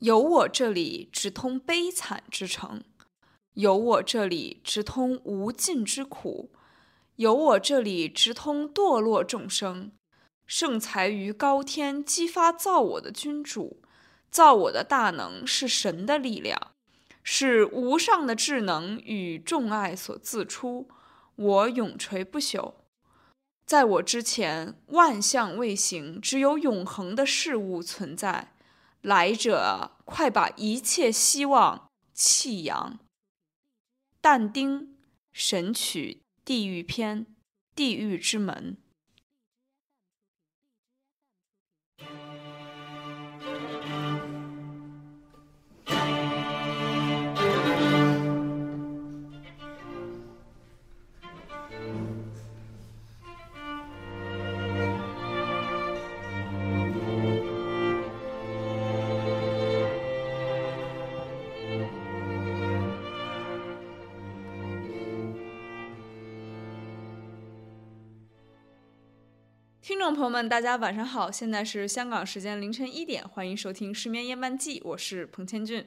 有我这里直通悲惨之城，有我这里直通无尽之苦，有我这里直通堕落众生。圣才于高天激发造我的君主，造我的大能是神的力量，是无上的智能与众爱所自出。我永垂不朽。在我之前，万象未形，只有永恒的事物存在。来者，快把一切希望弃扬。但丁《神曲》地狱篇，地狱之门。众朋友们，大家晚上好，现在是香港时间凌晨一点，欢迎收听《失眠夜漫记》，我是彭千俊。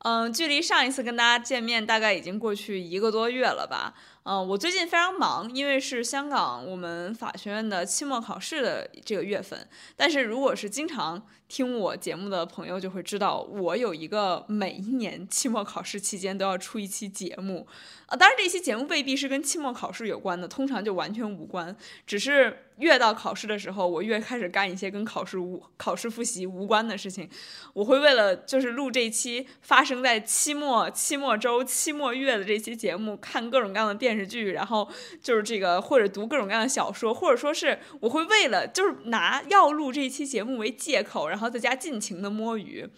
嗯，距离上一次跟大家见面，大概已经过去一个多月了吧。嗯，我最近非常忙，因为是香港我们法学院的期末考试的这个月份。但是如果是经常听我节目的朋友就会知道，我有一个每一年期末考试期间都要出一期节目。啊，当然这期节目未必是跟期末考试有关的，通常就完全无关。只是越到考试的时候，我越开始干一些跟考试无、考试复习无关的事情。我会为了就是录这期发生在期末、期末周、期末月的这期节目，看各种各样的电电视剧，然后就是这个，或者读各种各样的小说，或者说是我会为了就是拿要录这一期节目为借口，然后在家尽情的摸鱼。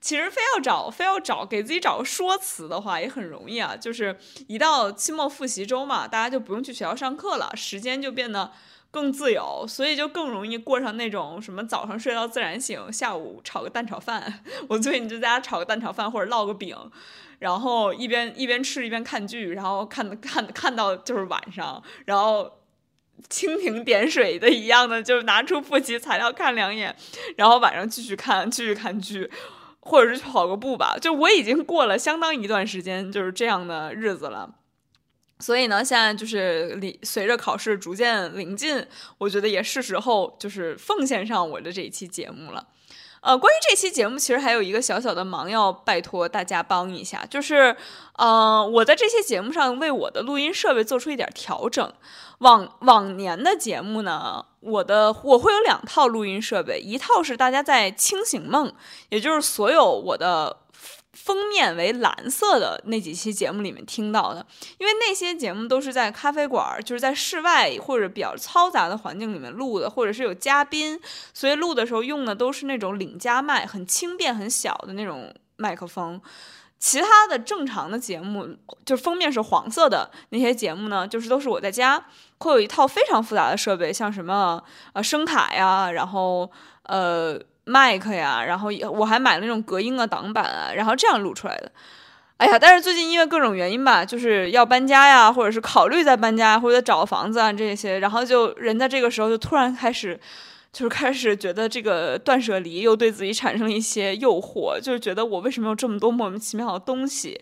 其实非要找非要找给自己找个说辞的话，也很容易啊。就是一到期末复习周嘛，大家就不用去学校上课了，时间就变得更自由，所以就更容易过上那种什么早上睡到自然醒，下午炒个蛋炒饭。我最近就在家炒个蛋炒饭或者烙个饼。然后一边一边吃一边看剧，然后看看看到就是晚上，然后蜻蜓点水的一样的，就拿出复习材料看两眼，然后晚上继续看继续看剧，或者是跑个步吧。就我已经过了相当一段时间就是这样的日子了，所以呢，现在就是离随着考试逐渐临近，我觉得也是时候就是奉献上我的这一期节目了。呃，关于这期节目，其实还有一个小小的忙要拜托大家帮一下，就是，呃，我在这期节目上为我的录音设备做出一点调整。往往年的节目呢，我的我会有两套录音设备，一套是大家在《清醒梦》，也就是所有我的。封面为蓝色的那几期节目里面听到的，因为那些节目都是在咖啡馆，就是在室外或者比较嘈杂的环境里面录的，或者是有嘉宾，所以录的时候用的都是那种领夹麦，很轻便、很小的那种麦克风。其他的正常的节目，就是封面是黄色的那些节目呢，就是都是我在家会有一套非常复杂的设备，像什么呃声卡呀，然后呃。麦克呀，然后我还买了那种隔音的挡板啊，然后这样录出来的。哎呀，但是最近因为各种原因吧，就是要搬家呀，或者是考虑在搬家或者找房子啊这些，然后就人在这个时候就突然开始，就是开始觉得这个断舍离又对自己产生了一些诱惑，就是觉得我为什么有这么多莫名其妙的东西。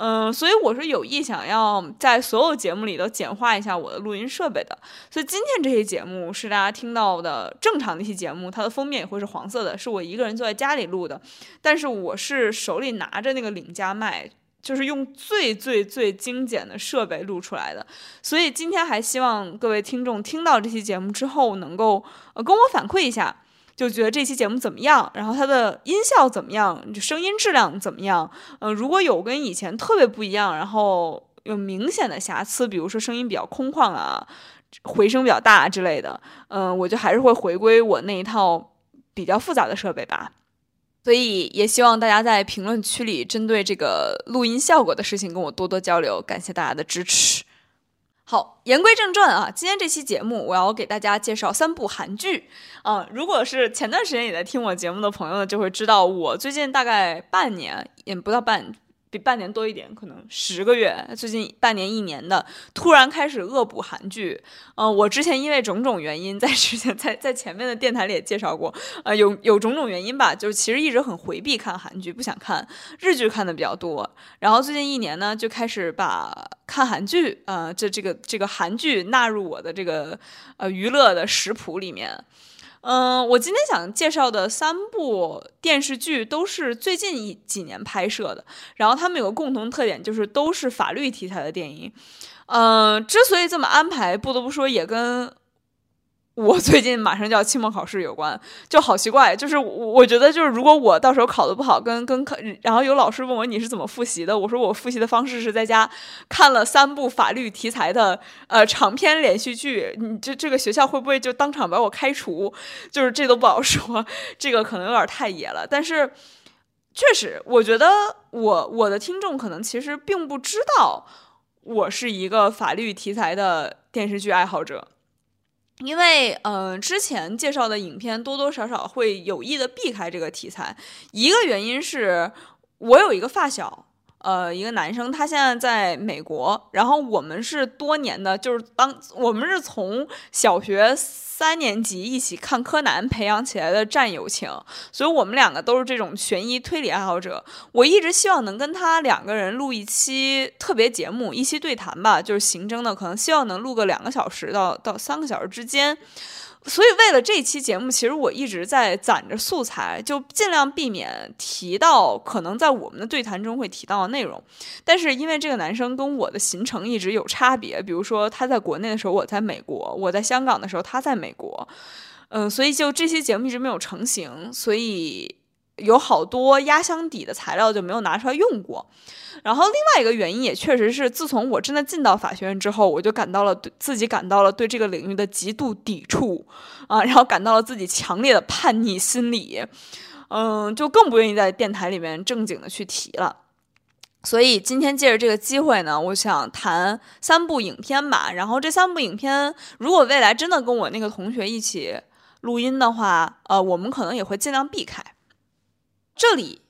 嗯，所以我是有意想要在所有节目里都简化一下我的录音设备的。所以今天这期节目是大家听到的正常的一期节目，它的封面也会是黄色的，是我一个人坐在家里录的。但是我是手里拿着那个领夹麦，就是用最最最精简的设备录出来的。所以今天还希望各位听众听到这期节目之后，能够呃跟我反馈一下。就觉得这期节目怎么样？然后它的音效怎么样？就声音质量怎么样？嗯，如果有跟以前特别不一样，然后有明显的瑕疵，比如说声音比较空旷啊，回声比较大之类的，嗯，我就还是会回归我那一套比较复杂的设备吧。所以也希望大家在评论区里针对这个录音效果的事情跟我多多交流，感谢大家的支持。好，言归正传啊，今天这期节目我要给大家介绍三部韩剧啊。如果是前段时间也在听我节目的朋友呢，就会知道我最近大概半年也不到半，比半年多一点，可能十个月，最近半年一年的，突然开始恶补韩剧。嗯，我之前因为种种原因，在之前在在前面的电台里也介绍过，呃，有有种种原因吧，就是其实一直很回避看韩剧，不想看日剧看的比较多。然后最近一年呢，就开始把看韩剧，呃，这这个这个韩剧纳入我的这个呃娱乐的食谱里面。嗯，我今天想介绍的三部电视剧都是最近一几年拍摄的，然后他们有个共同特点，就是都是法律题材的电影。嗯，之所以这么安排，不得不说也跟。我最近马上就要期末考试，有关就好奇怪，就是我觉得就是如果我到时候考的不好，跟跟考，然后有老师问我你是怎么复习的，我说我复习的方式是在家看了三部法律题材的呃长篇连续剧，你这这个学校会不会就当场把我开除？就是这都不好说，这个可能有点太野了。但是确实，我觉得我我的听众可能其实并不知道我是一个法律题材的电视剧爱好者。因为，嗯，之前介绍的影片多多少少会有意的避开这个题材。一个原因是我有一个发小，呃，一个男生，他现在在美国，然后我们是多年的，就是当我们是从小学。三年级一起看柯南培养起来的战友情，所以我们两个都是这种悬疑推理爱好者。我一直希望能跟他两个人录一期特别节目，一期对谈吧，就是刑侦的，可能希望能录个两个小时到到三个小时之间。所以，为了这期节目，其实我一直在攒着素材，就尽量避免提到可能在我们的对谈中会提到的内容。但是，因为这个男生跟我的行程一直有差别，比如说他在国内的时候我在美国，我在香港的时候他在美国，嗯，所以就这期节目一直没有成型，所以有好多压箱底的材料就没有拿出来用过。然后另外一个原因也确实是，自从我真的进到法学院之后，我就感到了对自己感到了对这个领域的极度抵触啊，然后感到了自己强烈的叛逆心理，嗯，就更不愿意在电台里面正经的去提了。所以今天借着这个机会呢，我想谈三部影片吧。然后这三部影片，如果未来真的跟我那个同学一起录音的话，呃，我们可能也会尽量避开这里。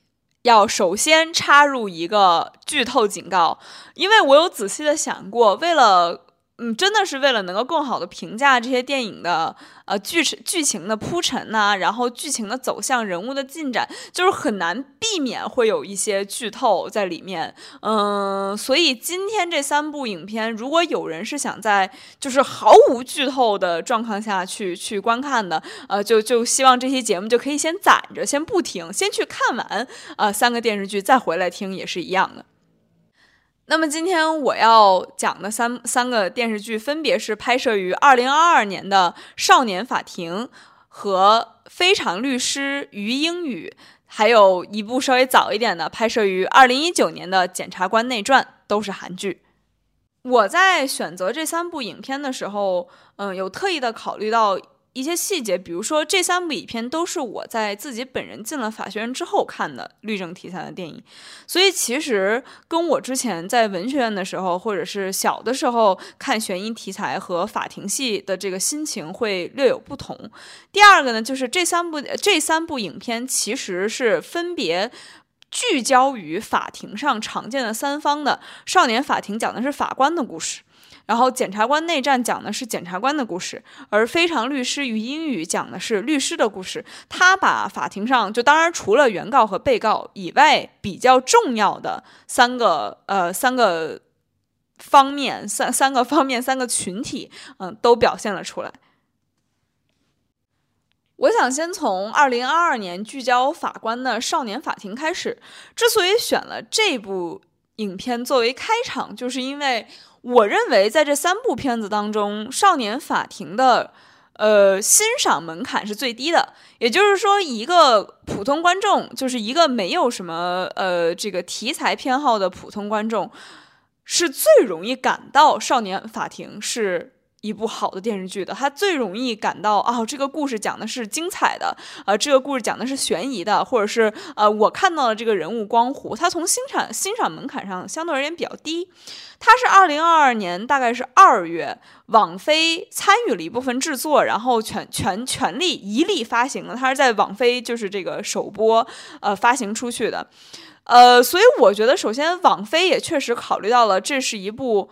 要首先插入一个剧透警告，因为我有仔细的想过，为了。嗯，真的是为了能够更好的评价这些电影的呃剧剧情的铺陈呐，然后剧情的走向、人物的进展，就是很难避免会有一些剧透在里面。嗯，所以今天这三部影片，如果有人是想在就是毫无剧透的状况下去去观看的，呃，就就希望这期节目就可以先攒着，先不听，先去看完啊三个电视剧，再回来听也是一样的。那么今天我要讲的三三个电视剧，分别是拍摄于二零二二年的《少年法庭》和《非常律师于英语》，还有一部稍微早一点的，拍摄于二零一九年的《检察官内传》，都是韩剧。我在选择这三部影片的时候，嗯，有特意的考虑到。一些细节，比如说这三部影片都是我在自己本人进了法学院之后看的律政题材的电影，所以其实跟我之前在文学院的时候，或者是小的时候看悬疑题材和法庭戏的这个心情会略有不同。第二个呢，就是这三部这三部影片其实是分别聚焦于法庭上常见的三方的。少年法庭讲的是法官的故事。然后，检察官内战讲的是检察官的故事，而非常律师与英语讲的是律师的故事。他把法庭上就当然除了原告和被告以外比较重要的三个呃三个方面三三个方面三个群体嗯都表现了出来。我想先从二零二二年聚焦法官的《少年法庭》开始。之所以选了这部影片作为开场，就是因为。我认为在这三部片子当中，《少年法庭》的呃欣赏门槛是最低的，也就是说，一个普通观众，就是一个没有什么呃这个题材偏好的普通观众，是最容易感到《少年法庭》是。一部好的电视剧的，他最容易感到啊，这个故事讲的是精彩的，呃，这个故事讲的是悬疑的，或者是呃，我看到了这个人物光弧，他从欣赏欣赏门槛上相对而言比较低。他是二零二二年大概是二月，网飞参与了一部分制作，然后全全全力一力发行的，他是在网飞就是这个首播呃发行出去的。呃，所以我觉得，首先网飞也确实考虑到了，这是一部，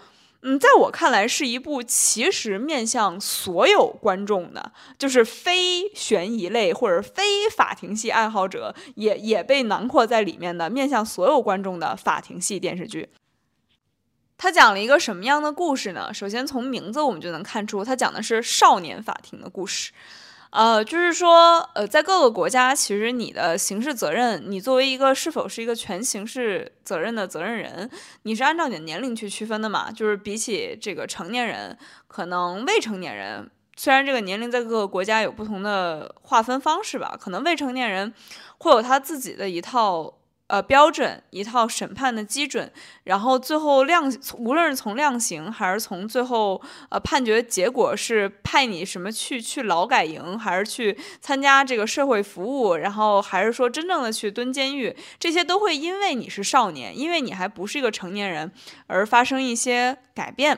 嗯，在我看来是一部其实面向所有观众的，就是非悬疑类或者非法庭戏爱好者也也被囊括在里面的，面向所有观众的法庭戏电视剧。它讲了一个什么样的故事呢？首先从名字我们就能看出，它讲的是少年法庭的故事。呃，就是说，呃，在各个国家，其实你的刑事责任，你作为一个是否是一个全刑事责任的责任人，你是按照你的年龄去区分的嘛？就是比起这个成年人，可能未成年人，虽然这个年龄在各个国家有不同的划分方式吧，可能未成年人会有他自己的一套。呃，标准一套审判的基准，然后最后量，无论是从量刑还是从最后呃判决结果是派你什么去去劳改营，还是去参加这个社会服务，然后还是说真正的去蹲监狱，这些都会因为你是少年，因为你还不是一个成年人而发生一些改变。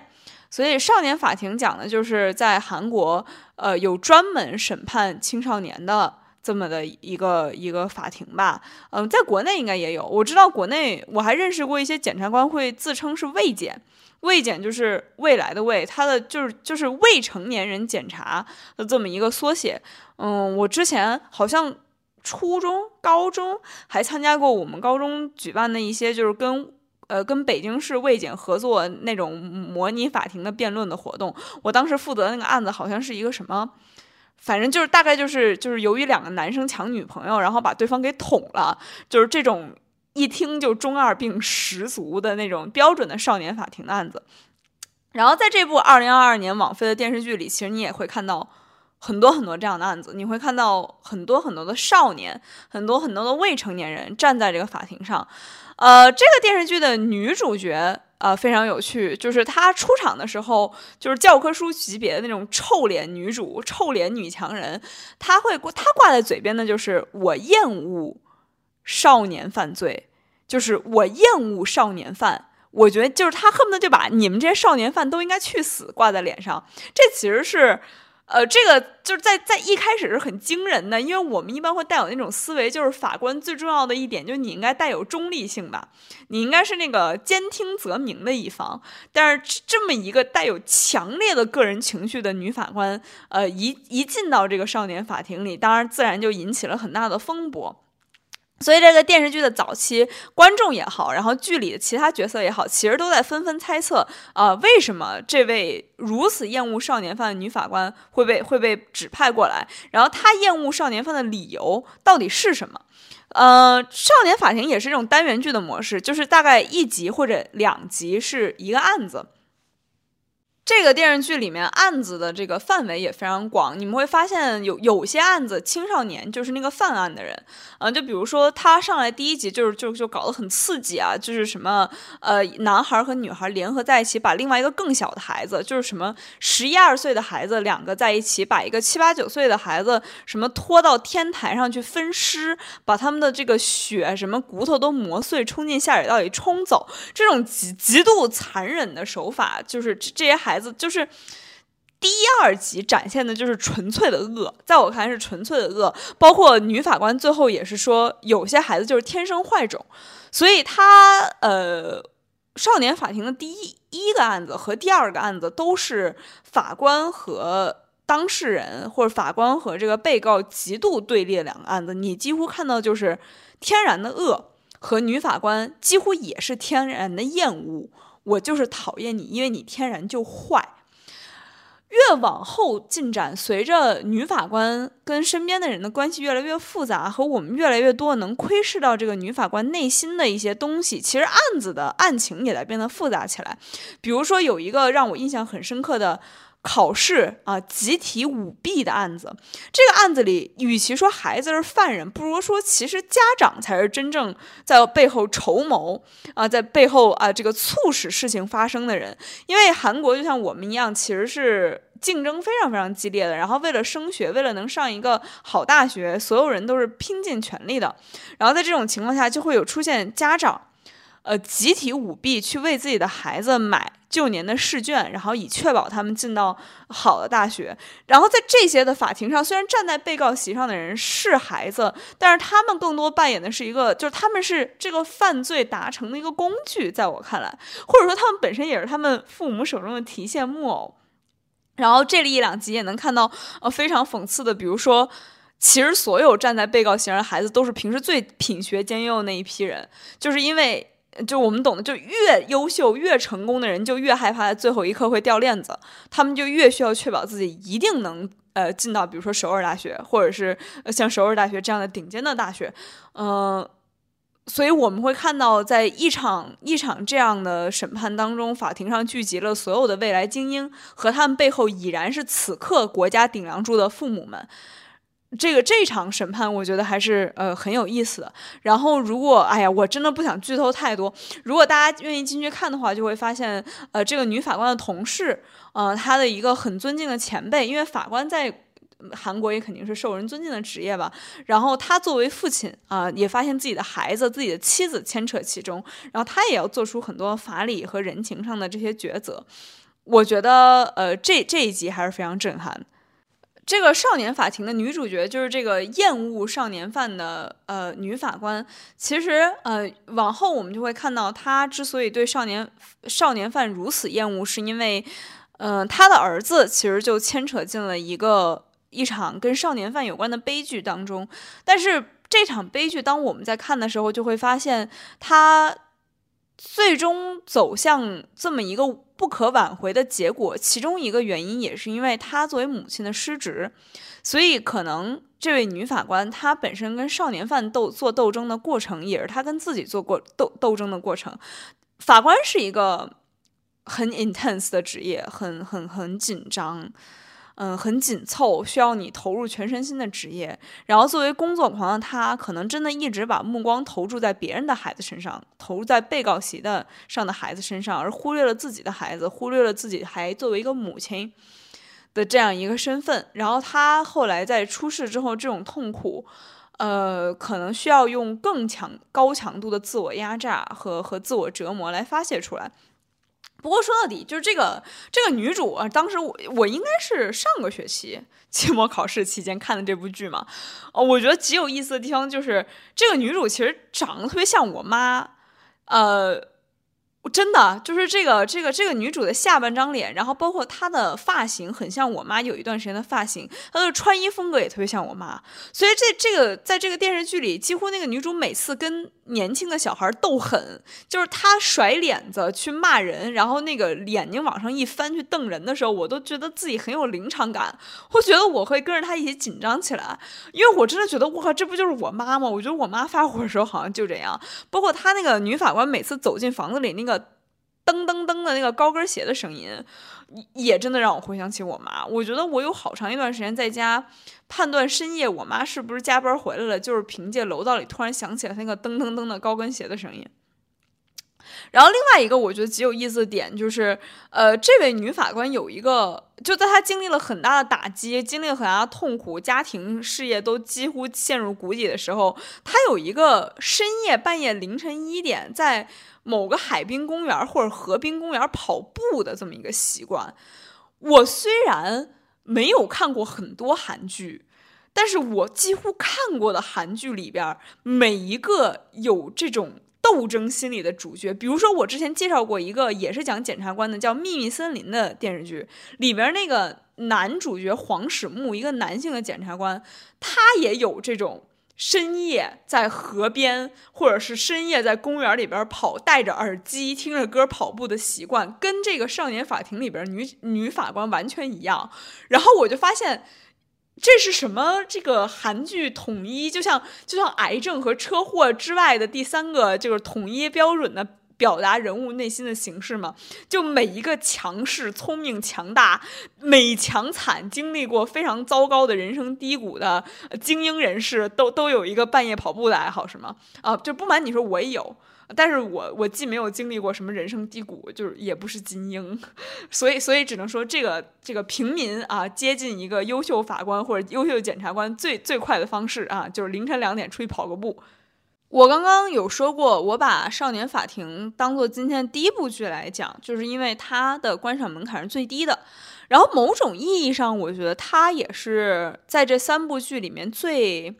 所以少年法庭讲的就是在韩国，呃，有专门审判青少年的。这么的一个一个法庭吧，嗯，在国内应该也有。我知道国内我还认识过一些检察官会自称是未检，未检就是未来的未，他的就是就是未成年人检察的这么一个缩写。嗯，我之前好像初中、高中还参加过我们高中举办的一些就是跟呃跟北京市未检合作那种模拟法庭的辩论的活动。我当时负责那个案子好像是一个什么。反正就是大概就是就是由于两个男生抢女朋友，然后把对方给捅了，就是这种一听就中二病十足的那种标准的少年法庭的案子。然后在这部二零二二年网飞的电视剧里，其实你也会看到很多很多这样的案子，你会看到很多很多的少年，很多很多的未成年人站在这个法庭上。呃，这个电视剧的女主角。呃，非常有趣，就是她出场的时候，就是教科书级别的那种臭脸女主、臭脸女强人。她会她挂在嘴边的就是“我厌恶少年犯罪”，就是我厌恶少年犯。我觉得就是她恨不得就把你们这些少年犯都应该去死挂在脸上。这其实是。呃，这个就是在在一开始是很惊人的，因为我们一般会带有那种思维，就是法官最重要的一点就是你应该带有中立性吧，你应该是那个兼听则明的一方。但是这么一个带有强烈的个人情绪的女法官，呃，一一进到这个少年法庭里，当然自然就引起了很大的风波。所以这个电视剧的早期观众也好，然后剧里的其他角色也好，其实都在纷纷猜测啊，为什么这位如此厌恶少年犯的女法官会被 会被指派过来？然后她厌恶少年犯的理由到底是什么？呃，少年法庭也是这种单元剧的模式，就是大概一集或者两集是一个案子。这个电视剧里面案子的这个范围也非常广，你们会发现有有些案子青少年就是那个犯案的人，啊，就比如说他上来第一集就是就就搞得很刺激啊，就是什么呃男孩和女孩联合在一起把另外一个更小的孩子，就是什么十一二岁的孩子两个在一起把一个七八九岁的孩子什么拖到天台上去分尸，把他们的这个血什么骨头都磨碎冲进下水道里冲走，这种极极度残忍的手法，就是这些孩。子就是第一二集展现的就是纯粹的恶，在我看来是纯粹的恶。包括女法官最后也是说，有些孩子就是天生坏种，所以他呃，少年法庭的第一一个案子和第二个案子都是法官和当事人或者法官和这个被告极度对立两个案子。你几乎看到就是天然的恶和女法官几乎也是天然的厌恶。我就是讨厌你，因为你天然就坏。越往后进展，随着女法官跟身边的人的关系越来越复杂，和我们越来越多能窥视到这个女法官内心的一些东西，其实案子的案情也在变得复杂起来。比如说，有一个让我印象很深刻的。考试啊，集体舞弊的案子，这个案子里，与其说孩子是犯人，不如说其实家长才是真正在背后筹谋啊，在背后啊这个促使事情发生的人。因为韩国就像我们一样，其实是竞争非常非常激烈的，然后为了升学，为了能上一个好大学，所有人都是拼尽全力的。然后在这种情况下，就会有出现家长，呃，集体舞弊去为自己的孩子买。旧年的试卷，然后以确保他们进到好的大学。然后在这些的法庭上，虽然站在被告席上的人是孩子，但是他们更多扮演的是一个，就是他们是这个犯罪达成的一个工具，在我看来，或者说他们本身也是他们父母手中的提线木偶。然后这里一两集也能看到，呃，非常讽刺的，比如说。其实，所有站在被告席上的孩子都是平时最品学兼优的那一批人，就是因为，就我们懂的，就越优秀、越成功的人，就越害怕最后一刻会掉链子，他们就越需要确保自己一定能，呃，进到比如说首尔大学，或者是像首尔大学这样的顶尖的大学，嗯，所以我们会看到，在一场一场这样的审判当中，法庭上聚集了所有的未来精英，和他们背后已然是此刻国家顶梁柱的父母们。这个这场审判，我觉得还是呃很有意思的。然后，如果哎呀，我真的不想剧透太多。如果大家愿意进去看的话，就会发现，呃，这个女法官的同事，呃，她的一个很尊敬的前辈，因为法官在韩国也肯定是受人尊敬的职业吧。然后他作为父亲啊，也发现自己的孩子、自己的妻子牵扯其中，然后他也要做出很多法理和人情上的这些抉择。我觉得，呃，这这一集还是非常震撼。这个少年法庭的女主角就是这个厌恶少年犯的呃女法官。其实呃往后我们就会看到，她之所以对少年少年犯如此厌恶，是因为嗯她的儿子其实就牵扯进了一个一场跟少年犯有关的悲剧当中。但是这场悲剧，当我们在看的时候，就会发现他最终走向这么一个。不可挽回的结果，其中一个原因也是因为她作为母亲的失职，所以可能这位女法官她本身跟少年犯斗做斗争的过程，也是她跟自己做过斗斗争的过程。法官是一个很 intense 的职业，很很很紧张。嗯，很紧凑，需要你投入全身心的职业。然后，作为工作狂的他，可能真的一直把目光投注在别人的孩子身上，投入在被告席的上的孩子身上，而忽略了自己的孩子，忽略了自己还作为一个母亲的这样一个身份。然后，他后来在出事之后，这种痛苦，呃，可能需要用更强、高强度的自我压榨和和自我折磨来发泄出来。不过说到底，就是这个这个女主啊，当时我我应该是上个学期期末考试期间看的这部剧嘛，哦，我觉得极有意思的地方就是这个女主其实长得特别像我妈，呃。真的就是这个这个这个女主的下半张脸，然后包括她的发型，很像我妈有一段时间的发型。她的穿衣风格也特别像我妈，所以这这个在这个电视剧里，几乎那个女主每次跟年轻的小孩斗狠，就是他甩脸子去骂人，然后那个眼睛往上一翻去瞪人的时候，我都觉得自己很有临场感，我觉得我会跟着她一起紧张起来，因为我真的觉得，我靠，这不就是我妈吗？我觉得我妈发火的时候好像就这样，包括她那个女法官每次走进房子里那个。噔噔噔的那个高跟鞋的声音，也真的让我回想起我妈。我觉得我有好长一段时间在家判断深夜我妈是不是加班回来了，就是凭借楼道里突然响起了那个噔噔噔的高跟鞋的声音。然后另外一个我觉得极有意思的点就是，呃，这位女法官有一个，就在她经历了很大的打击、经历了很大的痛苦、家庭事业都几乎陷入谷底的时候，她有一个深夜半夜凌晨一点在某个海滨公园或者河滨公园跑步的这么一个习惯。我虽然没有看过很多韩剧，但是我几乎看过的韩剧里边，每一个有这种。斗争心理的主角，比如说我之前介绍过一个也是讲检察官的，叫《秘密森林》的电视剧，里边那个男主角黄始木，一个男性的检察官，他也有这种深夜在河边或者是深夜在公园里边跑，戴着耳机听着歌跑步的习惯，跟这个少年法庭里边女女法官完全一样。然后我就发现。这是什么？这个韩剧统一，就像就像癌症和车祸之外的第三个，就是统一标准的表达人物内心的形式吗？就每一个强势、聪明、强大、美强惨，经历过非常糟糕的人生低谷的精英人士，都都有一个半夜跑步的爱好，是吗？啊，就不瞒你说，我也有。但是我我既没有经历过什么人生低谷，就是也不是精英，所以所以只能说这个这个平民啊，接近一个优秀法官或者优秀检察官最最快的方式啊，就是凌晨两点出去跑个步。我刚刚有说过，我把《少年法庭》当做今天第一部剧来讲，就是因为它的观赏门槛是最低的。然后某种意义上，我觉得它也是在这三部剧里面最，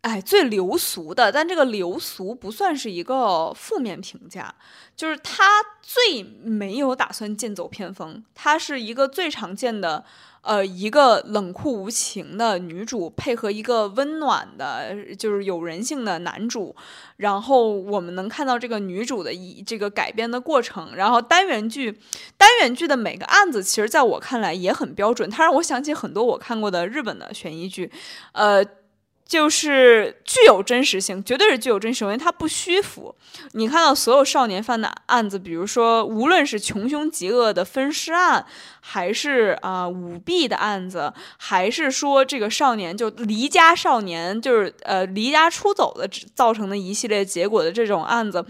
哎，最流俗的。但这个流俗不算是一个负面评价，就是它最没有打算剑走偏锋，它是一个最常见的。呃，一个冷酷无情的女主配合一个温暖的，就是有人性的男主，然后我们能看到这个女主的一这个改编的过程。然后单元剧，单元剧的每个案子，其实在我看来也很标准，它让我想起很多我看过的日本的悬疑剧，呃。就是具有真实性，绝对是具有真实性，因为它不虚浮。你看到所有少年犯的案子，比如说无论是穷凶极恶的分尸案，还是啊舞弊的案子，还是说这个少年就离家少年，就是呃离家出走的造成的一系列结果的这种案子，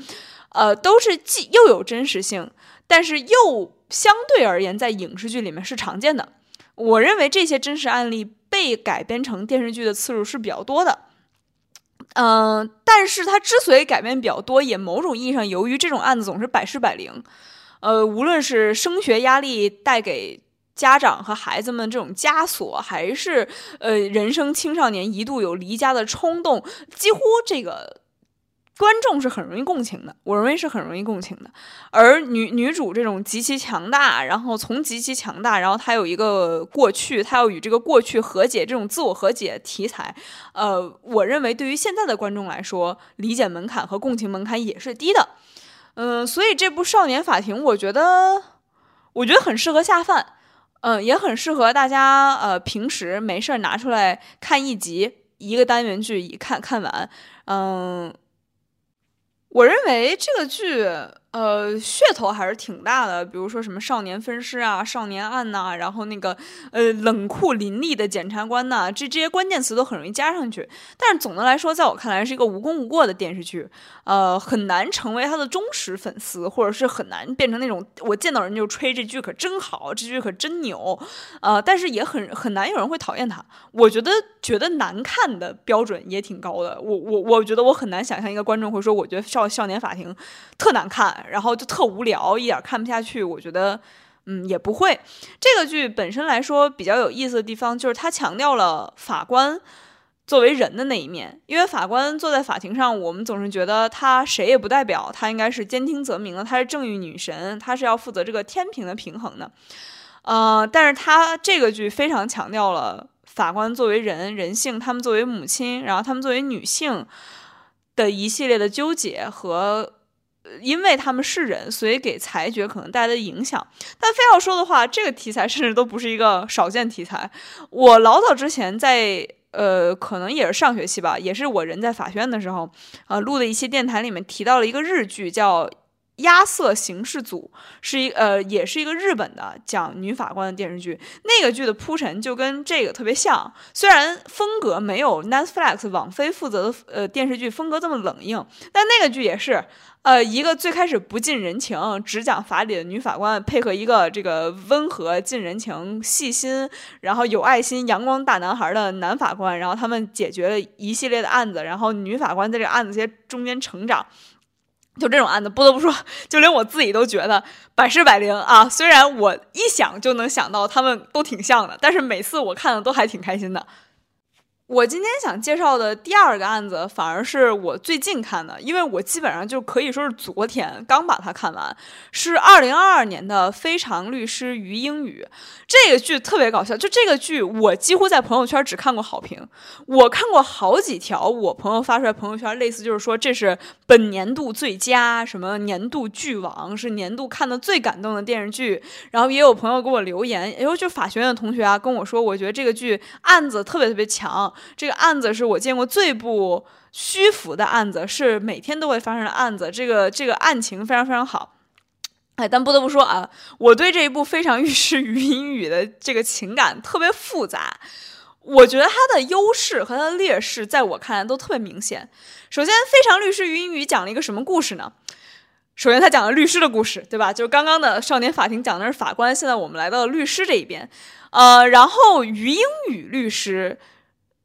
呃，都是既又有真实性，但是又相对而言在影视剧里面是常见的。我认为这些真实案例。被改编成电视剧的次数是比较多的，嗯，但是它之所以改编比较多，也某种意义上由于这种案子总是百试百灵，呃，无论是升学压力带给家长和孩子们这种枷锁，还是呃人生青少年一度有离家的冲动，几乎这个。观众是很容易共情的，我认为是很容易共情的。而女女主这种极其强大，然后从极其强大，然后她有一个过去，她要与这个过去和解，这种自我和解题材，呃，我认为对于现在的观众来说，理解门槛和共情门槛也是低的。嗯，所以这部《少年法庭》，我觉得，我觉得很适合下饭，嗯，也很适合大家，呃，平时没事儿拿出来看一集，一个单元剧一看看完，嗯。我认为这个剧。呃，噱头还是挺大的，比如说什么少年分尸啊、少年案呐，然后那个呃冷酷凌厉的检察官呐，这这些关键词都很容易加上去。但是总的来说，在我看来是一个无功无过的电视剧，呃，很难成为他的忠实粉丝，或者是很难变成那种我见到人就吹这剧可真好，这剧可真牛，呃，但是也很很难有人会讨厌他。我觉得觉得难看的标准也挺高的，我我我觉得我很难想象一个观众会说，我觉得少少年法庭特难看。然后就特无聊，一点看不下去。我觉得，嗯，也不会。这个剧本身来说比较有意思的地方，就是它强调了法官作为人的那一面。因为法官坐在法庭上，我们总是觉得他谁也不代表，他应该是兼听则明的，他是正义女神，他是要负责这个天平的平衡的。呃，但是他这个剧非常强调了法官作为人，人性，他们作为母亲，然后他们作为女性的一系列的纠结和。因为他们是人，所以给裁决可能带来的影响。但非要说的话，这个题材甚至都不是一个少见题材。我老早之前在呃，可能也是上学期吧，也是我人在法学院的时候，呃，录的一些电台里面提到了一个日剧叫。亚瑟刑事组是一呃，也是一个日本的讲女法官的电视剧。那个剧的铺陈就跟这个特别像，虽然风格没有 Netflix 网飞负责的呃电视剧风格这么冷硬，但那个剧也是呃一个最开始不近人情，只讲法理的女法官，配合一个这个温和、近人情、细心，然后有爱心、阳光大男孩的男法官，然后他们解决了一系列的案子，然后女法官在这个案子些中间成长。就这种案子，不得不说，就连我自己都觉得百试百灵啊。虽然我一想就能想到他们都挺像的，但是每次我看的都还挺开心的。我今天想介绍的第二个案子，反而是我最近看的，因为我基本上就可以说是昨天刚把它看完，是二零二二年的《非常律师于英语》。这个剧特别搞笑，就这个剧，我几乎在朋友圈只看过好评。我看过好几条我朋友发出来朋友圈，类似就是说这是本年度最佳，什么年度剧王，是年度看的最感动的电视剧。然后也有朋友给我留言，哎呦，就法学院的同学啊，跟我说，我觉得这个剧案子特别特别强。这个案子是我见过最不虚浮的案子，是每天都会发生的案子。这个这个案情非常非常好，哎，但不得不说啊，我对这一部《非常律师于英语》的这个情感特别复杂。我觉得它的优势和它的劣势，在我看来都特别明显。首先，《非常律师与英语》讲了一个什么故事呢？首先，他讲了律师的故事，对吧？就是刚刚的少年法庭讲的是法官，现在我们来到了律师这一边。呃，然后于英语律师。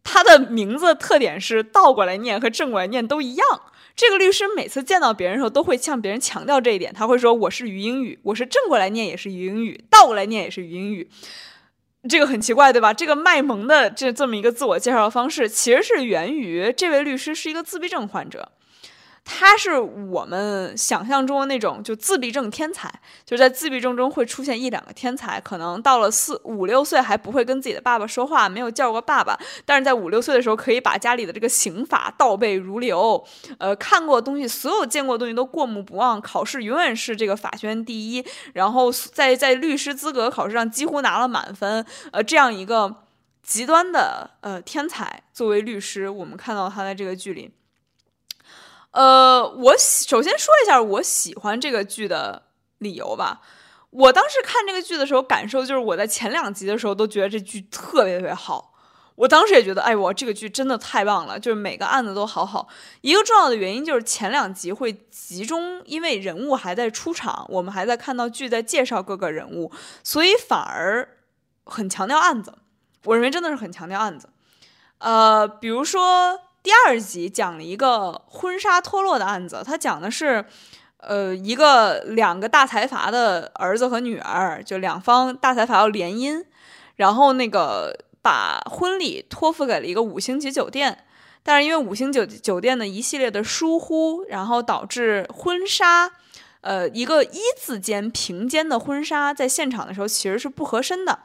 他的名字特点是倒过来念和正过来念都一样。这个律师每次见到别人的时候，都会向别人强调这一点。他会说：“我是余英语，我是正过来念也是余英语，倒过来念也是余英语。”这个很奇怪，对吧？这个卖萌的这这么一个自我介绍的方式，其实是源于这位律师是一个自闭症患者。他是我们想象中的那种就自闭症天才，就在自闭症中会出现一两个天才，可能到了四五六岁还不会跟自己的爸爸说话，没有叫过爸爸，但是在五六岁的时候可以把家里的这个刑法倒背如流，呃，看过东西，所有见过东西都过目不忘，考试永远是这个法学院第一，然后在在律师资格考试上几乎拿了满分，呃，这样一个极端的呃天才作为律师，我们看到他在这个剧里。呃，我首先说一下我喜欢这个剧的理由吧。我当时看这个剧的时候，感受就是我在前两集的时候都觉得这剧特别特别好。我当时也觉得，哎，我这个剧真的太棒了，就是每个案子都好好。一个重要的原因就是前两集会集中，因为人物还在出场，我们还在看到剧在介绍各个人物，所以反而很强调案子。我认为真的是很强调案子。呃，比如说。第二集讲了一个婚纱脱落的案子，他讲的是，呃，一个两个大财阀的儿子和女儿，就两方大财阀要联姻，然后那个把婚礼托付给了一个五星级酒店，但是因为五星酒酒店的一系列的疏忽，然后导致婚纱，呃，一个一字肩平肩的婚纱在现场的时候其实是不合身的。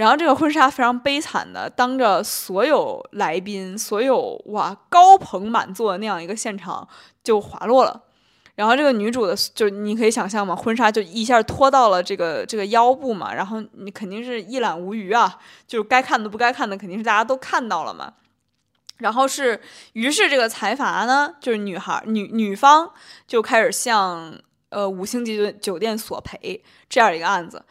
然后这个婚纱非常悲惨的，当着所有来宾、所有哇高朋满座的那样一个现场就滑落了。然后这个女主的，就你可以想象嘛，婚纱就一下拖到了这个这个腰部嘛，然后你肯定是一览无余啊，就是该看的不该看的肯定是大家都看到了嘛。然后是，于是这个财阀呢，就是女孩女女方就开始向呃五星级酒店索赔这样一个案子。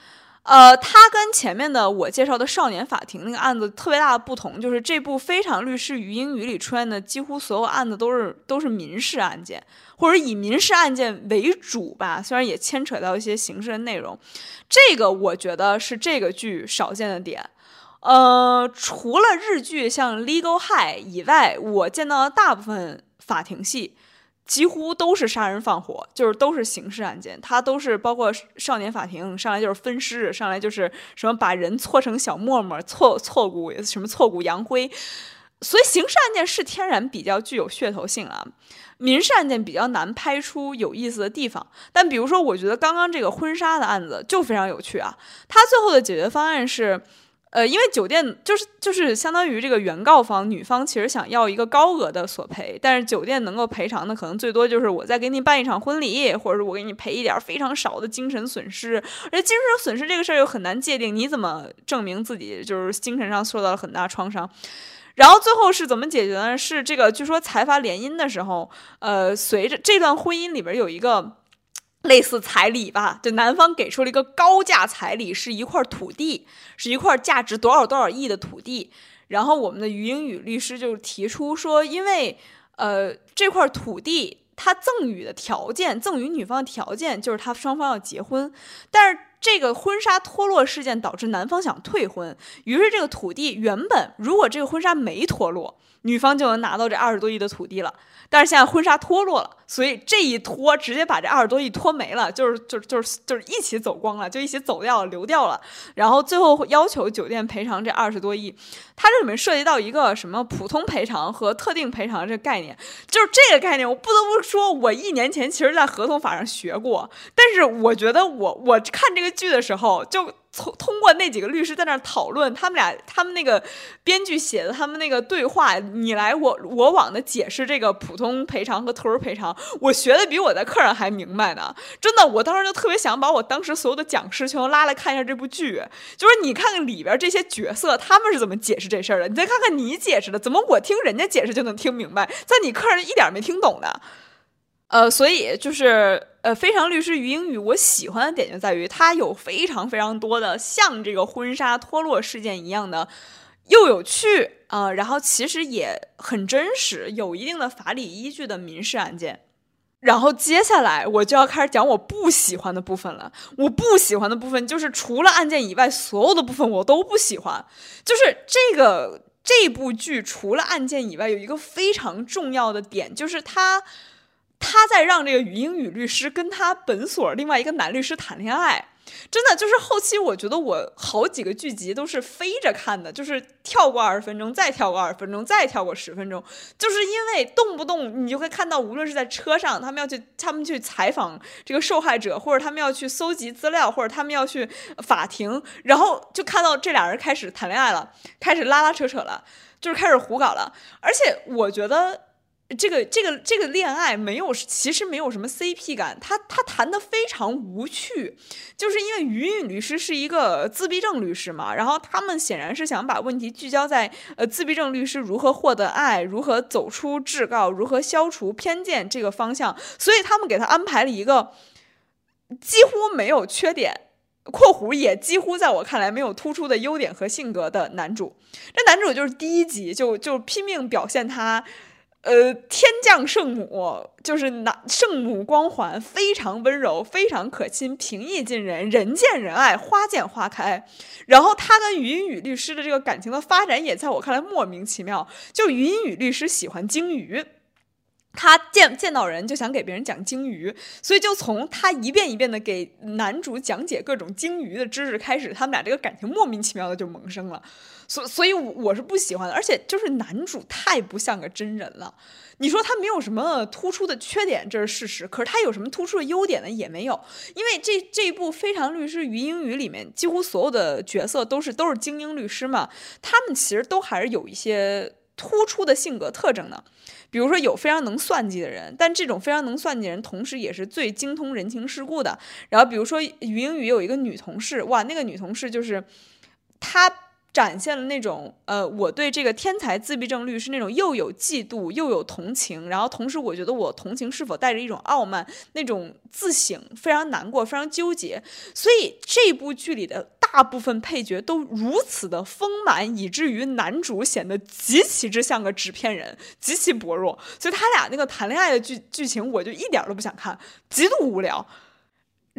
呃，它跟前面的我介绍的少年法庭那个案子特别大的不同，就是这部《非常律师与英语》里出现的几乎所有案子都是都是民事案件，或者以民事案件为主吧，虽然也牵扯到一些刑事的内容。这个我觉得是这个剧少见的点。呃，除了日剧像《Legal High》以外，我见到的大部分法庭戏。几乎都是杀人放火，就是都是刑事案件，它都是包括少年法庭上来就是分尸，上来就是什么把人搓成小沫沫，挫挫骨什么挫骨扬灰，所以刑事案件是天然比较具有噱头性啊，民事案件比较难拍出有意思的地方。但比如说，我觉得刚刚这个婚纱的案子就非常有趣啊，它最后的解决方案是。呃，因为酒店就是就是相当于这个原告方女方其实想要一个高额的索赔，但是酒店能够赔偿的可能最多就是我再给你办一场婚礼，或者是我给你赔一点非常少的精神损失。而精神损失这个事儿又很难界定，你怎么证明自己就是精神上受到了很大创伤？然后最后是怎么解决呢？是这个，据说财阀联姻的时候，呃，随着这段婚姻里边有一个。类似彩礼吧，就男方给出了一个高价彩礼，是一块土地，是一块价值多少多少亿的土地。然后我们的于英语律师就提出说，因为呃这块土地他赠予的条件，赠予女方的条件就是他双方要结婚，但是这个婚纱脱落事件导致男方想退婚，于是这个土地原本如果这个婚纱没脱落，女方就能拿到这二十多亿的土地了。但是现在婚纱脱落了，所以这一脱直接把这二十多亿脱没了，就是就是就是就是一起走光了，就一起走掉了，流掉了。然后最后要求酒店赔偿这二十多亿，它这里面涉及到一个什么普通赔偿和特定赔偿这个概念，就是这个概念，我不得不说，我一年前其实在合同法上学过，但是我觉得我我看这个剧的时候就。通通过那几个律师在那讨论，他们俩他们那个编剧写的他们那个对话，你来我我往的解释这个普通赔偿和特殊赔偿，我学的比我在课上还明白呢。真的，我当时就特别想把我当时所有的讲师全都拉来看一下这部剧，就是你看看里边这些角色他们是怎么解释这事儿的，你再看看你解释的，怎么我听人家解释就能听明白，在你课上一点没听懂的。呃，所以就是呃，非常律师于英语，我喜欢的点就在于它有非常非常多的像这个婚纱脱落事件一样的又有趣啊，然后其实也很真实，有一定的法理依据的民事案件。然后接下来我就要开始讲我不喜欢的部分了。我不喜欢的部分就是除了案件以外，所有的部分我都不喜欢。就是这个。这部剧除了案件以外，有一个非常重要的点，就是它他在让这个语英语律师跟他本所另外一个男律师谈恋爱。真的就是后期，我觉得我好几个剧集都是飞着看的，就是跳过二十分钟，再跳过二十分钟，再跳过十分钟，就是因为动不动你就会看到，无论是在车上，他们要去，他们去采访这个受害者，或者他们要去搜集资料，或者他们要去法庭，然后就看到这俩人开始谈恋爱了，开始拉拉扯扯了，就是开始胡搞了，而且我觉得。这个这个这个恋爱没有，其实没有什么 CP 感，他他谈的非常无趣，就是因为于韵律师是一个自闭症律师嘛，然后他们显然是想把问题聚焦在呃自闭症律师如何获得爱，如何走出至告，如何消除偏见这个方向，所以他们给他安排了一个几乎没有缺点（括弧也几乎在我看来没有突出的优点和性格）的男主。这男主就是第一集就就拼命表现他。呃，天降圣母就是男圣母光环，非常温柔，非常可亲，平易近人，人见人爱，花见花开。然后他跟余音雨律师的这个感情的发展，也在我看来莫名其妙。就余音雨律师喜欢鲸鱼。他见见到人就想给别人讲鲸鱼，所以就从他一遍一遍的给男主讲解各种鲸鱼的知识开始，他们俩这个感情莫名其妙的就萌生了。所所以我是不喜欢的，而且就是男主太不像个真人了。你说他没有什么突出的缺点，这是事实，可是他有什么突出的优点呢？也没有。因为这这一部《非常律师于英语》里面，几乎所有的角色都是都是精英律师嘛，他们其实都还是有一些突出的性格特征的。比如说有非常能算计的人，但这种非常能算计的人，同时也是最精通人情世故的。然后比如说于英语有一个女同事，哇，那个女同事就是她。展现了那种呃，我对这个天才自闭症律师那种又有嫉妒又有同情，然后同时我觉得我同情是否带着一种傲慢，那种自省非常难过，非常纠结。所以这部剧里的大部分配角都如此的丰满，以至于男主显得极其之像个纸片人，极其薄弱。所以他俩那个谈恋爱的剧剧情，我就一点都不想看，极度无聊。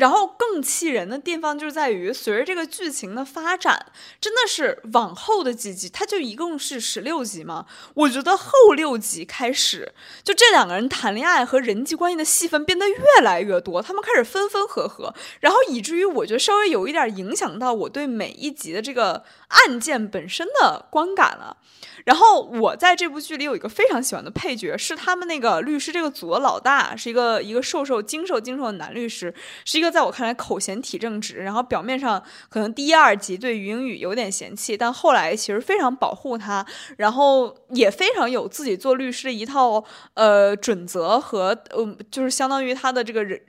然后更气人的地方就是在于，随着这个剧情的发展，真的是往后的几集，它就一共是十六集嘛。我觉得后六集开始，就这两个人谈恋爱和人际关系的戏份变得越来越多，他们开始分分合合，然后以至于我觉得稍微有一点影响到我对每一集的这个案件本身的观感了。然后我在这部剧里有一个非常喜欢的配角，是他们那个律师这个组的老大，是一个一个瘦瘦精瘦精瘦的男律师，是一个在我看来口嫌体正直，然后表面上可能第一二集对于英语有点嫌弃，但后来其实非常保护他，然后也非常有自己做律师的一套呃准则和呃就是相当于他的这个人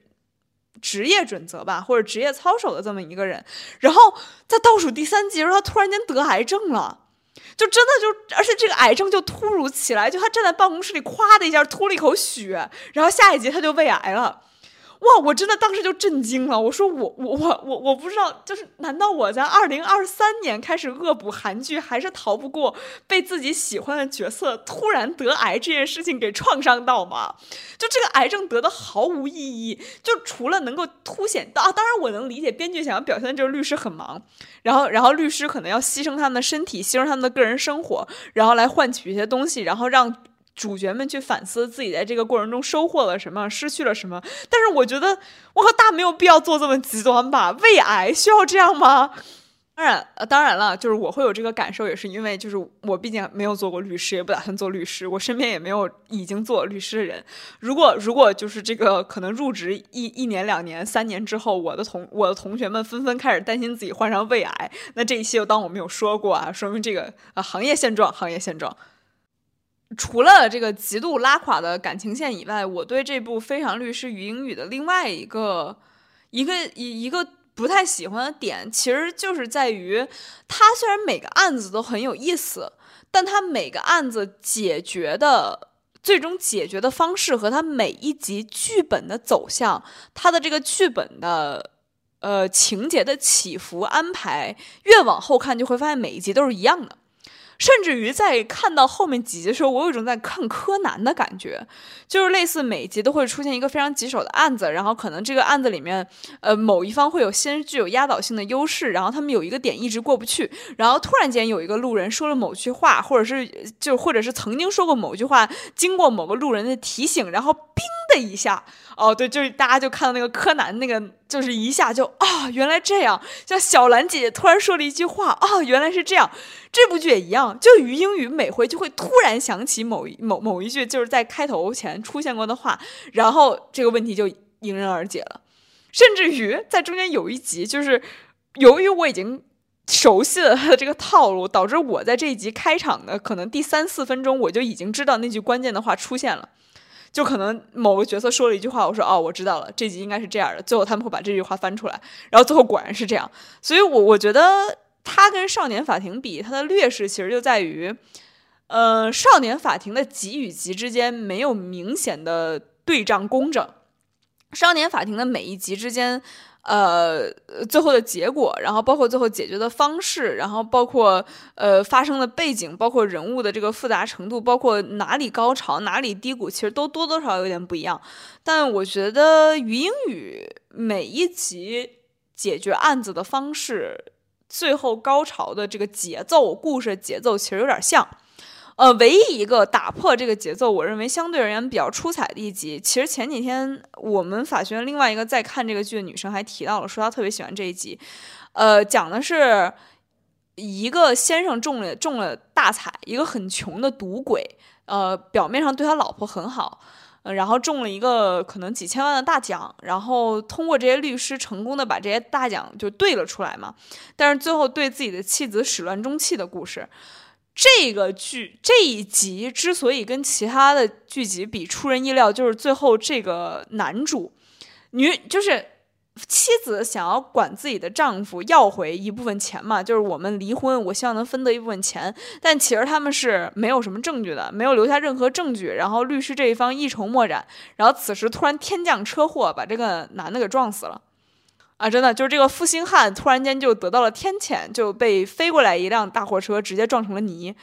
职业准则吧，或者职业操守的这么一个人。然后在倒数第三集时候，他突然间得癌症了。就真的就，而且这个癌症就突如其来，就他站在办公室里，咵的一下吐了一口血，然后下一集他就胃癌了。哇！我真的当时就震惊了。我说我我我我我不知道，就是难道我在二零二三年开始恶补韩剧，还是逃不过被自己喜欢的角色突然得癌这件事情给创伤到吗？就这个癌症得的毫无意义，就除了能够凸显啊，当然我能理解编剧想要表现的就是律师很忙，然后然后律师可能要牺牲他们的身体，牺牲他们的个人生活，然后来换取一些东西，然后让。主角们去反思自己在这个过程中收获了什么，失去了什么。但是我觉得，我和大没有必要做这么极端吧？胃癌需要这样吗？当然，呃，当然了，就是我会有这个感受，也是因为就是我毕竟没有做过律师，也不打算做律师，我身边也没有已经做律师的人。如果如果就是这个可能入职一一年、两年、三年之后，我的同我的同学们纷纷开始担心自己患上胃癌，那这一期就当我没有说过啊，说明这个啊行业现状，行业现状。除了这个极度拉垮的感情线以外，我对这部《非常律师与英语》的另外一个一个一一个不太喜欢的点，其实就是在于，它虽然每个案子都很有意思，但它每个案子解决的最终解决的方式和它每一集剧本的走向，它的这个剧本的呃情节的起伏安排，越往后看就会发现每一集都是一样的。甚至于在看到后面几集的时候，我有一种在看柯南的感觉，就是类似每集都会出现一个非常棘手的案子，然后可能这个案子里面，呃，某一方会有先具有压倒性的优势，然后他们有一个点一直过不去，然后突然间有一个路人说了某句话，或者是就或者是曾经说过某句话，经过某个路人的提醒，然后冰的一下，哦，对，就是大家就看到那个柯南那个。就是一下就啊，原来这样！像小兰姐姐突然说了一句话啊，原来是这样。这部剧也一样，就于英语每回就会突然想起某某某一句就是在开头前出现过的话，然后这个问题就迎刃而解了。甚至于在中间有一集，就是由于我已经熟悉了他的这个套路，导致我在这一集开场的可能第三四分钟，我就已经知道那句关键的话出现了。就可能某个角色说了一句话，我说哦，我知道了，这集应该是这样的。最后他们会把这句话翻出来，然后最后果然是这样。所以，我我觉得他跟少年法庭比，他的劣势其实就在于，呃，少年法庭的集与集之间没有明显的对仗工整，少年法庭的每一集之间。呃，最后的结果，然后包括最后解决的方式，然后包括呃发生的背景，包括人物的这个复杂程度，包括哪里高潮哪里低谷，其实都多多少少有点不一样。但我觉得于英语每一集解决案子的方式，最后高潮的这个节奏，故事节奏其实有点像。呃，唯一一个打破这个节奏，我认为相对而言比较出彩的一集，其实前几天我们法学院另外一个在看这个剧的女生还提到了，说她特别喜欢这一集。呃，讲的是一个先生中了中了大彩，一个很穷的赌鬼，呃，表面上对他老婆很好，呃，然后中了一个可能几千万的大奖，然后通过这些律师成功的把这些大奖就兑了出来嘛，但是最后对自己的妻子始乱终弃的故事。这个剧这一集之所以跟其他的剧集比出人意料，就是最后这个男主女就是妻子想要管自己的丈夫要回一部分钱嘛，就是我们离婚，我希望能分得一部分钱，但其实他们是没有什么证据的，没有留下任何证据，然后律师这一方一筹莫展，然后此时突然天降车祸，把这个男的给撞死了。啊，真的就是这个负心汉突然间就得到了天谴，就被飞过来一辆大货车直接撞成了泥。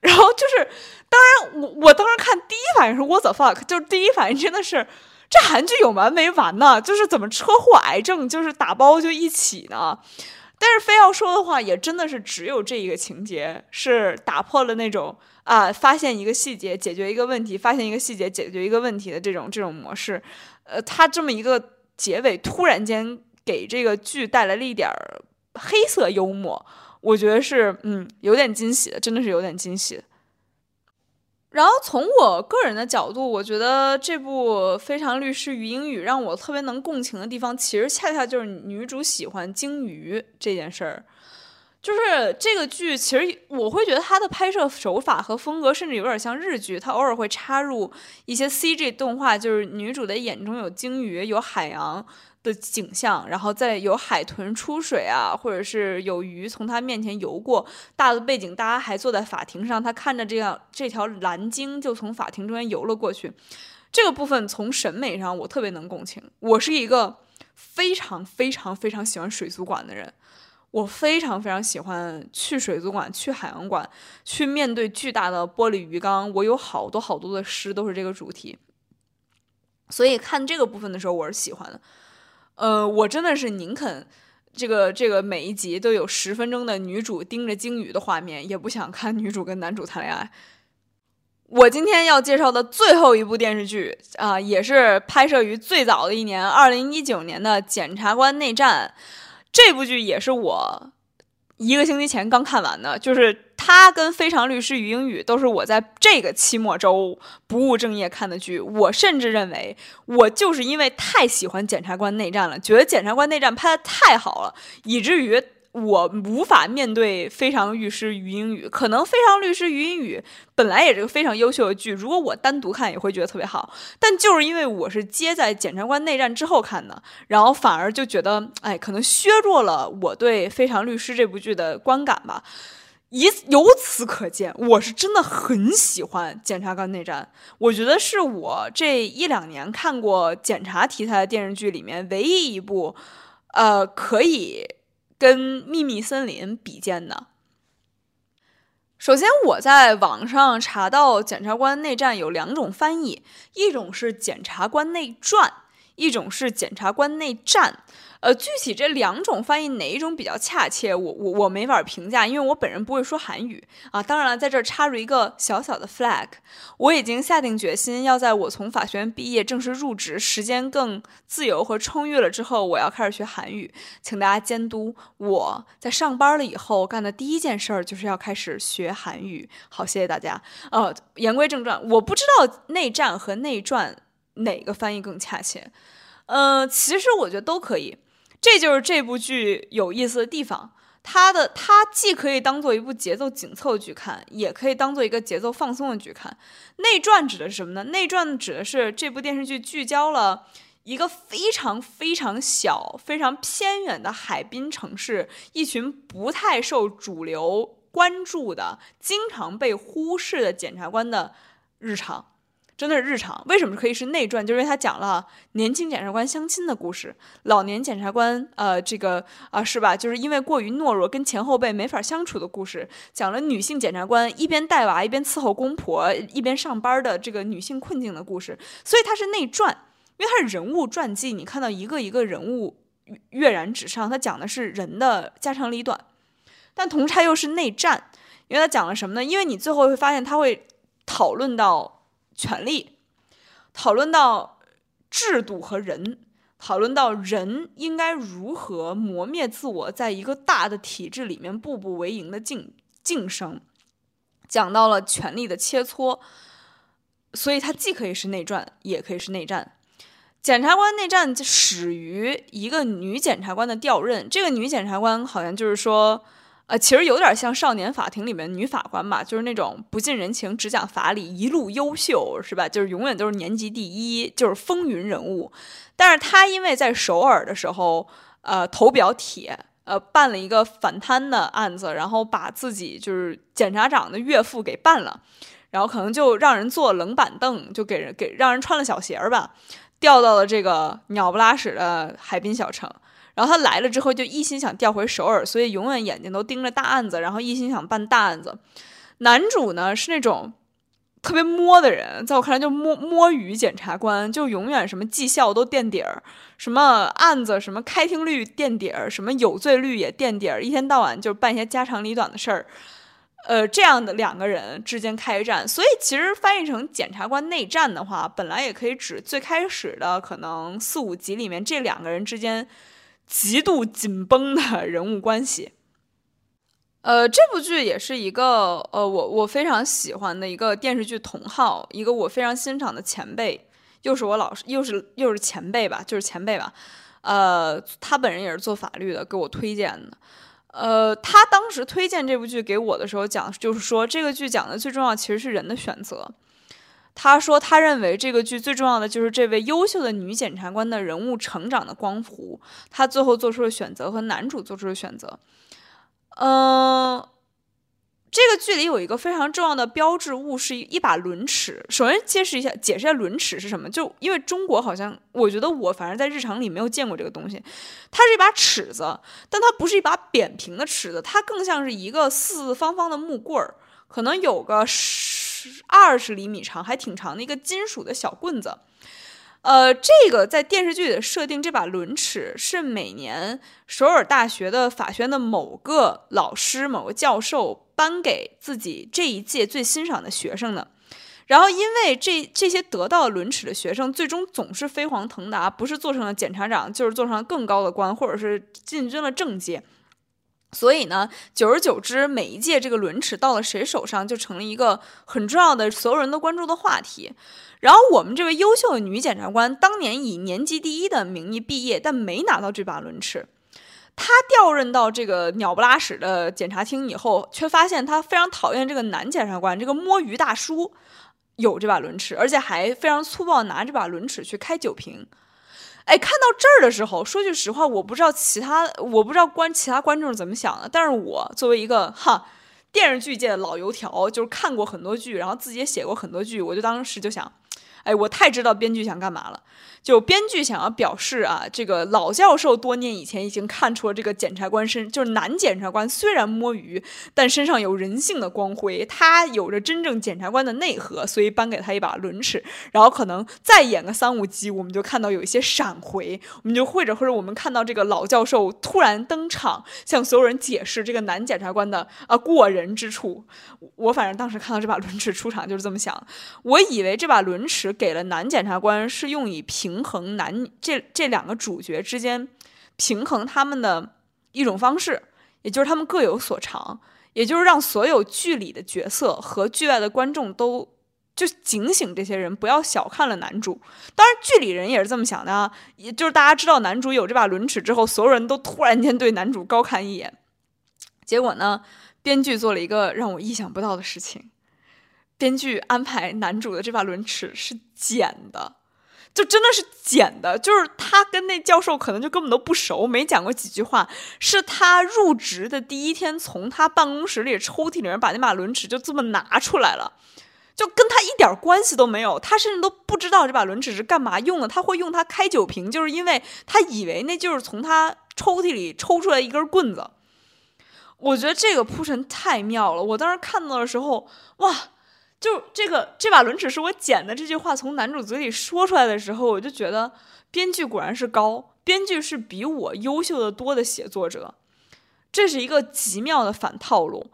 然后就是，当然我我当时看第一反应是 What the fuck，就是第一反应真的是这韩剧有完没完呢？就是怎么车祸癌症就是打包就一起呢？但是非要说的话，也真的是只有这一个情节是打破了那种啊发现一个细节解决一个问题，发现一个细节解决一个问题的这种这种模式。呃，他这么一个结尾突然间。给这个剧带来了一点儿黑色幽默，我觉得是嗯有点惊喜的，真的是有点惊喜。然后从我个人的角度，我觉得这部《非常律师与英语》让我特别能共情的地方，其实恰恰就是女主喜欢鲸鱼这件事儿。就是这个剧，其实我会觉得它的拍摄手法和风格甚至有点像日剧，它偶尔会插入一些 CG 动画，就是女主的眼中有鲸鱼，有海洋。的景象，然后再有海豚出水啊，或者是有鱼从他面前游过，大的背景，大家还坐在法庭上，他看着这样这条蓝鲸就从法庭中间游了过去。这个部分从审美上我特别能共情，我是一个非常非常非常喜欢水族馆的人，我非常非常喜欢去水族馆、去海洋馆，去面对巨大的玻璃鱼缸。我有好多好多的诗都是这个主题，所以看这个部分的时候，我是喜欢的。呃，我真的是宁肯这个这个每一集都有十分钟的女主盯着鲸鱼的画面，也不想看女主跟男主谈恋爱。我今天要介绍的最后一部电视剧啊，也是拍摄于最早的一年，二零一九年的《检察官内战》。这部剧也是我一个星期前刚看完的，就是。他跟《非常律师与英语》都是我在这个期末周不务正业看的剧。我甚至认为，我就是因为太喜欢《检察官内战》了，觉得《检察官内战》拍的太好了，以至于我无法面对《非常律师与英语》。可能《非常律师与英语》本来也是个非常优秀的剧，如果我单独看也会觉得特别好。但就是因为我是接在《检察官内战》之后看的，然后反而就觉得，哎，可能削弱了我对《非常律师》这部剧的观感吧。以由此可见，我是真的很喜欢《检察官内战》，我觉得是我这一两年看过检察题材的电视剧里面唯一一部，呃，可以跟《秘密森林》比肩的。首先，我在网上查到检察官内战有两种翻译，一种是检察官内传，一种是检察官内战。呃，具体这两种翻译哪一种比较恰切，我我我没法评价，因为我本人不会说韩语啊。当然了，在这儿插入一个小小的 flag，我已经下定决心，要在我从法学院毕业正式入职，时间更自由和充裕了之后，我要开始学韩语，请大家监督我在上班了以后干的第一件事儿就是要开始学韩语。好，谢谢大家。呃，言归正传，我不知道内战和内传哪个翻译更恰切。呃，其实我觉得都可以。这就是这部剧有意思的地方，它的它既可以当做一部节奏紧凑的剧看，也可以当做一个节奏放松的剧看。内传指的是什么呢？内传指的是这部电视剧聚焦了一个非常非常小、非常偏远的海滨城市，一群不太受主流关注的、经常被忽视的检察官的日常。真的是日常，为什么可以是内传？就是因为他讲了年轻检察官相亲的故事，老年检察官呃这个啊是吧？就是因为过于懦弱，跟前后辈没法相处的故事，讲了女性检察官一边带娃一边伺候公婆一边上班的这个女性困境的故事，所以它是内传，因为它是人物传记，你看到一个一个人物跃然纸上，它讲的是人的家长里短，但同时它又是内战，因为它讲了什么呢？因为你最后会发现，他会讨论到。权利，讨论到制度和人，讨论到人应该如何磨灭自我，在一个大的体制里面步步为营的晋晋升，讲到了权力的切磋，所以它既可以是内传，也可以是内战。检察官内战始于一个女检察官的调任，这个女检察官好像就是说。呃，其实有点像少年法庭里面女法官吧，就是那种不近人情，只讲法理，一路优秀，是吧？就是永远都是年级第一，就是风云人物。但是她因为在首尔的时候，呃，头比较铁，呃，办了一个反贪的案子，然后把自己就是检察长的岳父给办了，然后可能就让人坐冷板凳，就给人给让人穿了小鞋儿吧，调到了这个鸟不拉屎的海滨小城。然后他来了之后，就一心想调回首尔，所以永远眼睛都盯着大案子，然后一心想办大案子。男主呢是那种特别摸的人，在我看来就摸摸鱼检察官，就永远什么绩效都垫底儿，什么案子什么开庭率垫底儿，什么有罪率也垫底儿，一天到晚就办一些家长里短的事儿。呃，这样的两个人之间开战，所以其实翻译成检察官内战的话，本来也可以指最开始的可能四五集里面这两个人之间。极度紧绷的人物关系，呃，这部剧也是一个呃，我我非常喜欢的一个电视剧同号，一个我非常欣赏的前辈，又是我老师，又是又是前辈吧，就是前辈吧，呃，他本人也是做法律的，给我推荐的，呃，他当时推荐这部剧给我的时候讲，就是说这个剧讲的最重要其实是人的选择。他说：“他认为这个剧最重要的就是这位优秀的女检察官的人物成长的光谱。她最后做出了选择，和男主做出了选择。嗯，这个剧里有一个非常重要的标志物，是一把轮尺。首先揭示一下，解释一下轮尺是什么。就因为中国好像，我觉得我反正在日常里没有见过这个东西。它是一把尺子，但它不是一把扁平的尺子，它更像是一个四四方方的木棍儿，可能有个十。”二十厘米长，还挺长的一个金属的小棍子。呃，这个在电视剧里的设定，这把轮尺是每年首尔大学的法学院的某个老师、某个教授颁给自己这一届最欣赏的学生的。然后，因为这这些得到轮齿的学生，最终总是飞黄腾达，不是做成了检察长，就是做上了更高的官，或者是进军了政界。所以呢，久而久之，每一届这个轮齿到了谁手上，就成了一个很重要的、所有人都关注的话题。然后，我们这位优秀的女检察官当年以年级第一的名义毕业，但没拿到这把轮尺。他调任到这个鸟不拉屎的检察厅以后，却发现他非常讨厌这个男检察官，这个摸鱼大叔有这把轮尺，而且还非常粗暴，拿这把轮尺去开酒瓶。哎，看到这儿的时候，说句实话，我不知道其他，我不知道观其他观众是怎么想的。但是我作为一个哈电视剧界的老油条，就是看过很多剧，然后自己也写过很多剧，我就当时就想，哎，我太知道编剧想干嘛了。就编剧想要表示啊，这个老教授多年以前已经看出了这个检察官身，就是男检察官虽然摸鱼，但身上有人性的光辉，他有着真正检察官的内核，所以颁给他一把轮尺。然后可能再演个三五集，我们就看到有一些闪回，我们就或者或者我们看到这个老教授突然登场，向所有人解释这个男检察官的啊过人之处。我反正当时看到这把轮尺出场就是这么想，我以为这把轮尺给了男检察官是用以平。衡男这这两个主角之间平衡他们的一种方式，也就是他们各有所长，也就是让所有剧里的角色和剧外的观众都就警醒这些人，不要小看了男主。当然，剧里人也是这么想的，啊，也就是大家知道男主有这把轮尺之后，所有人都突然间对男主高看一眼。结果呢，编剧做了一个让我意想不到的事情，编剧安排男主的这把轮尺是剪的。就真的是剪的，就是他跟那教授可能就根本都不熟，没讲过几句话。是他入职的第一天，从他办公室里抽屉里面把那把轮尺就这么拿出来了，就跟他一点关系都没有。他甚至都不知道这把轮尺是干嘛用的。他会用它开酒瓶，就是因为他以为那就是从他抽屉里抽出来一根棍子。我觉得这个铺陈太妙了。我当时看到的时候，哇！就这个这把轮尺是我捡的。这句话从男主嘴里说出来的时候，我就觉得编剧果然是高，编剧是比我优秀的多的写作者。这是一个极妙的反套路，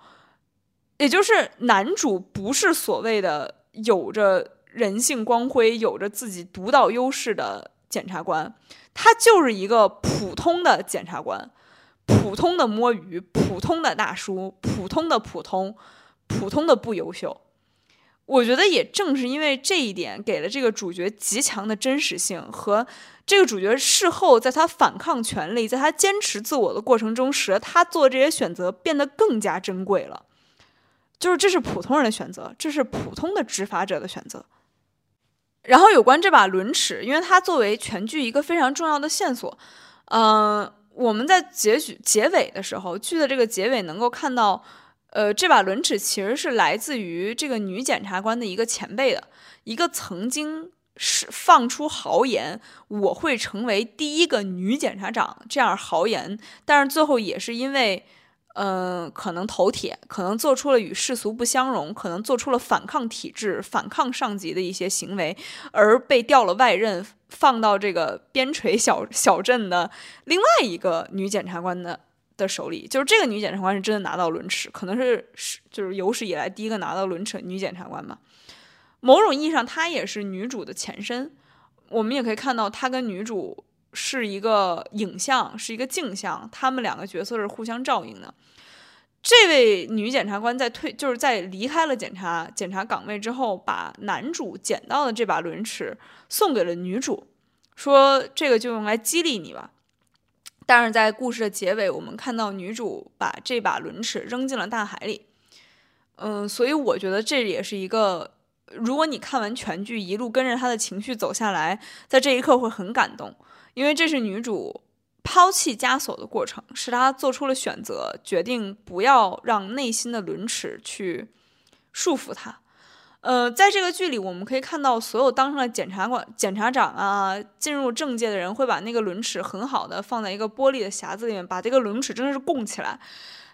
也就是男主不是所谓的有着人性光辉、有着自己独到优势的检察官，他就是一个普通的检察官，普通的摸鱼，普通的大叔，普通的普通，普通的不优秀。我觉得也正是因为这一点，给了这个主角极强的真实性，和这个主角事后在他反抗权力，在他坚持自我的过程中，使得他做这些选择变得更加珍贵了。就是这是普通人的选择，这是普通的执法者的选择。然后有关这把轮尺，因为它作为全剧一个非常重要的线索，嗯，我们在结局结尾的时候，剧的这个结尾能够看到。呃，这把轮尺其实是来自于这个女检察官的一个前辈的，一个曾经是放出豪言，我会成为第一个女检察长这样豪言，但是最后也是因为，嗯，可能头铁，可能做出了与世俗不相容，可能做出了反抗体制、反抗上级的一些行为，而被调了外任，放到这个边陲小小镇的另外一个女检察官的。的手里，就是这个女检察官是真的拿到轮尺，可能是是就是有史以来第一个拿到轮尺女检察官吧。某种意义上，她也是女主的前身。我们也可以看到，她跟女主是一个影像，是一个镜像，他们两个角色是互相照应的。这位女检察官在退，就是在离开了检察检察岗位之后，把男主捡到的这把轮尺送给了女主，说这个就用来激励你吧。但是在故事的结尾，我们看到女主把这把轮尺扔进了大海里。嗯，所以我觉得这也是一个，如果你看完全剧，一路跟着她的情绪走下来，在这一刻会很感动，因为这是女主抛弃枷锁的过程，是她做出了选择，决定不要让内心的轮尺去束缚她。呃，在这个剧里，我们可以看到，所有当上了检察官、检察长啊，进入政界的人，会把那个轮尺很好的放在一个玻璃的匣子里面，把这个轮尺真的是供起来，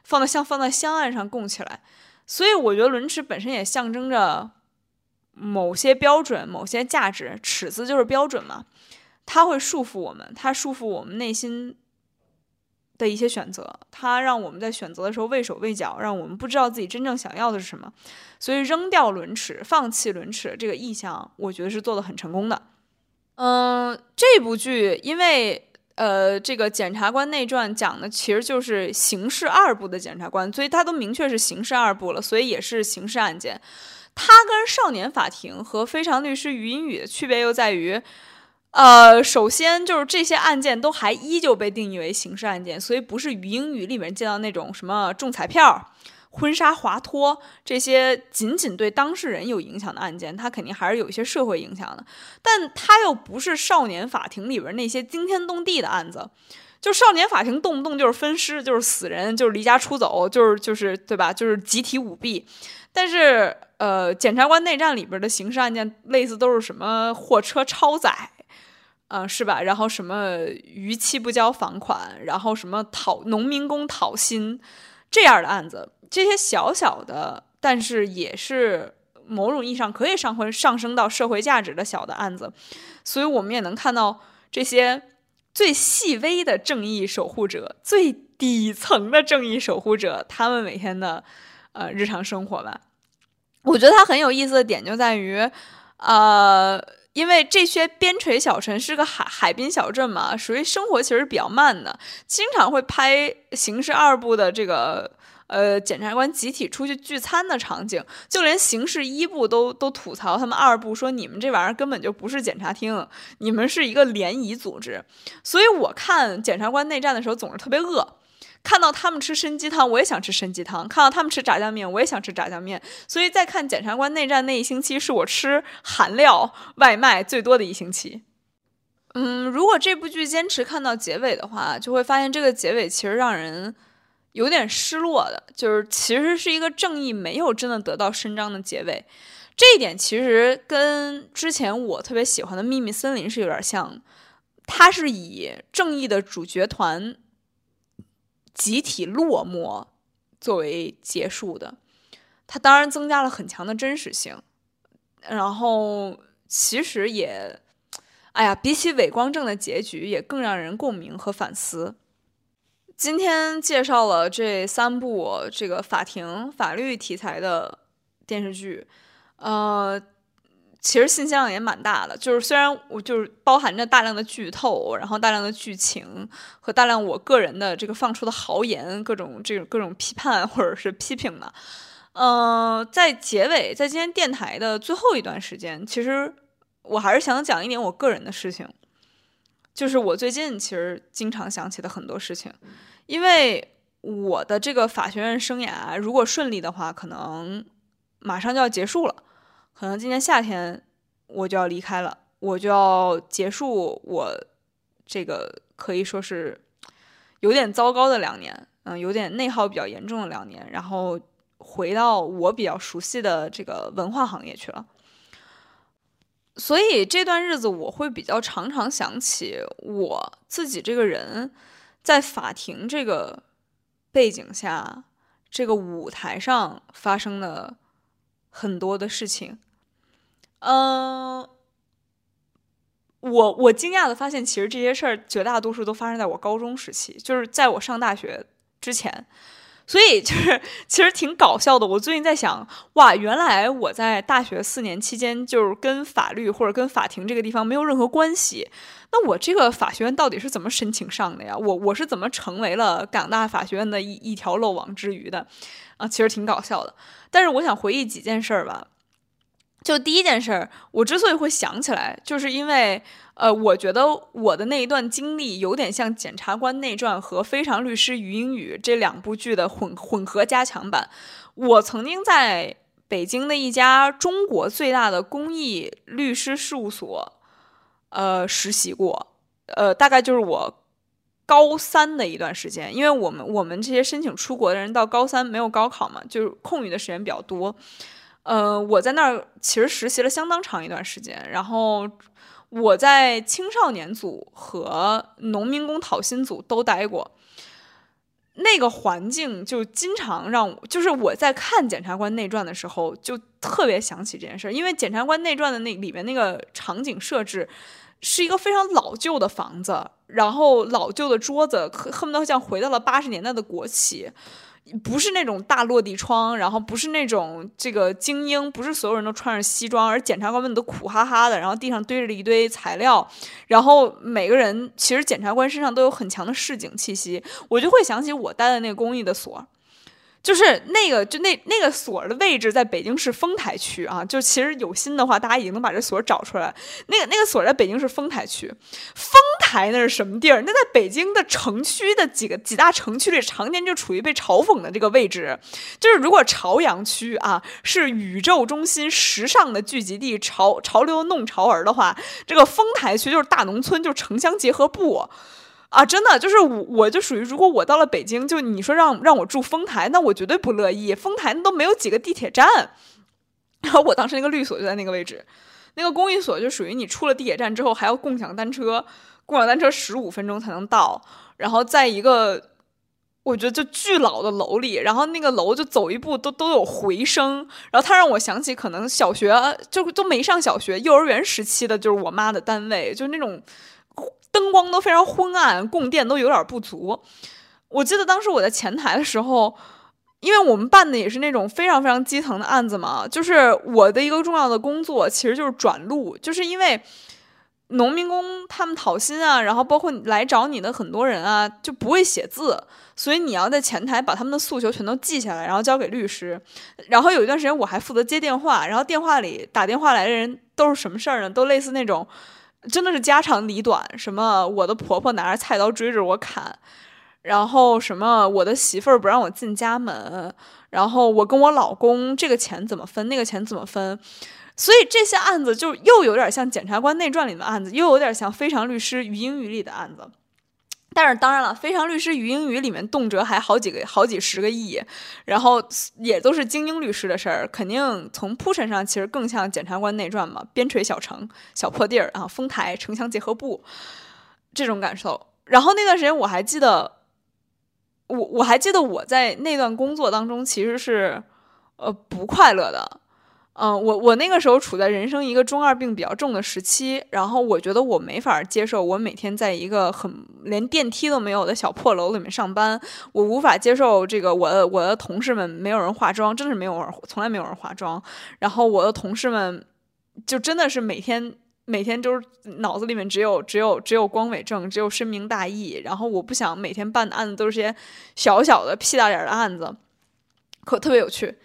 放在像放在香案上供起来。所以，我觉得轮尺本身也象征着某些标准、某些价值。尺子就是标准嘛，它会束缚我们，它束缚我们内心。的一些选择，它让我们在选择的时候畏手畏脚，让我们不知道自己真正想要的是什么。所以扔掉轮齿，放弃轮齿这个意向，我觉得是做的很成功的。嗯，这部剧因为呃，这个检察官内传讲的其实就是刑事二部的检察官，所以他都明确是刑事二部了，所以也是刑事案件。它跟少年法庭和非常律师语音语的区别又在于。呃，首先就是这些案件都还依旧被定义为刑事案件，所以不是语英语里面见到那种什么中彩票、婚纱滑脱这些仅仅对当事人有影响的案件，它肯定还是有一些社会影响的。但它又不是少年法庭里边那些惊天动地的案子，就少年法庭动不动就是分尸，就是死人，就是离家出走，就是就是对吧？就是集体舞弊。但是。呃，检察官内战里边的刑事案件，类似都是什么货车超载，啊，是吧？然后什么逾期不交房款，然后什么讨农民工讨薪这样的案子，这些小小的，但是也是某种意义上可以上回上升到社会价值的小的案子，所以我们也能看到这些最细微的正义守护者，最底层的正义守护者，他们每天的呃日常生活吧。我觉得它很有意思的点就在于，呃，因为这些边陲小城是个海海滨小镇嘛，属于生活其实比较慢的，经常会拍刑事二部的这个呃检察官集体出去聚餐的场景，就连刑事一部都都吐槽他们二部说你们这玩意儿根本就不是检察厅，你们是一个联谊组织，所以我看检察官内战的时候总是特别饿。看到他们吃参鸡汤，我也想吃参鸡汤；看到他们吃炸酱面，我也想吃炸酱面。所以在看《检察官内战》那一星期，是我吃韩料外卖最多的一星期。嗯，如果这部剧坚持看到结尾的话，就会发现这个结尾其实让人有点失落的，就是其实是一个正义没有真的得到伸张的结尾。这一点其实跟之前我特别喜欢的《秘密森林》是有点像，它是以正义的主角团。集体落寞作为结束的，它当然增加了很强的真实性。然后其实也，哎呀，比起伪光正的结局，也更让人共鸣和反思。今天介绍了这三部这个法庭法律题材的电视剧，呃。其实信息量也蛮大的，就是虽然我就是包含着大量的剧透，然后大量的剧情和大量我个人的这个放出的豪言，各种这种各种批判或者是批评嘛。嗯，在结尾，在今天电台的最后一段时间，其实我还是想讲一点我个人的事情，就是我最近其实经常想起的很多事情，因为我的这个法学院生涯如果顺利的话，可能马上就要结束了。可能今年夏天我就要离开了，我就要结束我这个可以说是有点糟糕的两年，嗯，有点内耗比较严重的两年，然后回到我比较熟悉的这个文化行业去了。所以这段日子我会比较常常想起我自己这个人，在法庭这个背景下，这个舞台上发生的。很多的事情，嗯，我我惊讶的发现，其实这些事儿绝大多数都发生在我高中时期，就是在我上大学之前，所以就是其实挺搞笑的。我最近在想，哇，原来我在大学四年期间，就是跟法律或者跟法庭这个地方没有任何关系。那我这个法学院到底是怎么申请上的呀？我我是怎么成为了港大法学院的一一条漏网之鱼的？啊，其实挺搞笑的。但是我想回忆几件事儿吧。就第一件事儿，我之所以会想起来，就是因为，呃，我觉得我的那一段经历有点像《检察官内传》和《非常律师于英语》这两部剧的混混合加强版。我曾经在北京的一家中国最大的公益律师事务所，呃，实习过。呃，大概就是我。高三的一段时间，因为我们我们这些申请出国的人到高三没有高考嘛，就是空余的时间比较多。呃，我在那儿其实实习了相当长一段时间，然后我在青少年组和农民工讨薪组都待过。那个环境就经常让我，就是我在看《检察官内传》的时候，就特别想起这件事儿，因为《检察官内传》的那里面那个场景设置。是一个非常老旧的房子，然后老旧的桌子，恨不得像回到了八十年代的国企，不是那种大落地窗，然后不是那种这个精英，不是所有人都穿着西装，而检察官们都苦哈哈的，然后地上堆着一堆材料，然后每个人其实检察官身上都有很强的市井气息，我就会想起我待的那个公益的所。就是那个，就那那个所的位置在北京市丰台区啊。就其实有心的话，大家已经能把这所找出来。那个那个所在北京市丰台区，丰台那是什么地儿？那在北京的城区的几个几大城区里，常年就处于被嘲讽的这个位置。就是如果朝阳区啊是宇宙中心、时尚的聚集地、潮潮流弄潮儿的话，这个丰台区就是大农村，就是城乡结合部。啊，真的就是我，我就属于，如果我到了北京，就你说让让我住丰台，那我绝对不乐意。丰台那都没有几个地铁站，然后我当时那个律所就在那个位置，那个公寓所就属于你出了地铁站之后还要共享单车，共享单车十五分钟才能到，然后在一个。我觉得就巨老的楼里，然后那个楼就走一步都都有回声，然后他让我想起可能小学就都没上小学，幼儿园时期的就是我妈的单位，就那种灯光都非常昏暗，供电都有点不足。我记得当时我在前台的时候，因为我们办的也是那种非常非常基层的案子嘛，就是我的一个重要的工作其实就是转录，就是因为。农民工他们讨薪啊，然后包括来找你的很多人啊，就不会写字，所以你要在前台把他们的诉求全都记下来，然后交给律师。然后有一段时间我还负责接电话，然后电话里打电话来的人都是什么事儿呢？都类似那种，真的是家长里短，什么我的婆婆拿着菜刀追着我砍，然后什么我的媳妇儿不让我进家门，然后我跟我老公这个钱怎么分，那个钱怎么分。所以这些案子就又有点像《检察官内传》里的案子，又有点像《非常律师于英语》里的案子。但是当然了，《非常律师于英语》里面动辄还好几个、好几十个亿，然后也都是精英律师的事儿，肯定从铺陈上其实更像《检察官内传》嘛，边陲小城、小破地儿啊，丰台、城乡结合部这种感受。然后那段时间我还记得，我我还记得我在那段工作当中其实是呃不快乐的。嗯，我我那个时候处在人生一个中二病比较重的时期，然后我觉得我没法接受我每天在一个很连电梯都没有的小破楼里面上班，我无法接受这个我我的同事们没有人化妆，真的是没有人，从来没有人化妆，然后我的同事们就真的是每天每天就是脑子里面只有只有只有光伟正，只有深明大义，然后我不想每天办的案子都是些小小的屁大点的案子，可特别有趣，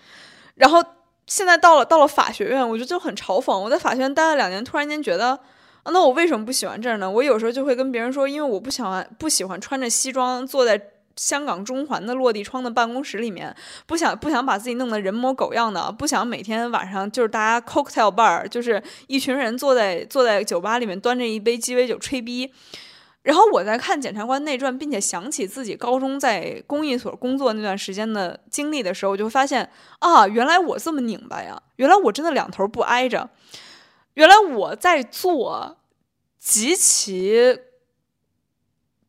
然后。现在到了到了法学院，我觉得就很嘲讽。我在法学院待了两年，突然间觉得，啊，那我为什么不喜欢这儿呢？我有时候就会跟别人说，因为我不喜欢不喜欢穿着西装坐在香港中环的落地窗的办公室里面，不想不想把自己弄得人模狗样的，不想每天晚上就是大家 cocktail bar，就是一群人坐在坐在酒吧里面端着一杯鸡尾酒吹逼。然后我在看《检察官内传》，并且想起自己高中在公益所工作那段时间的经历的时候，我就发现啊，原来我这么拧巴呀！原来我真的两头不挨着。原来我在做极其。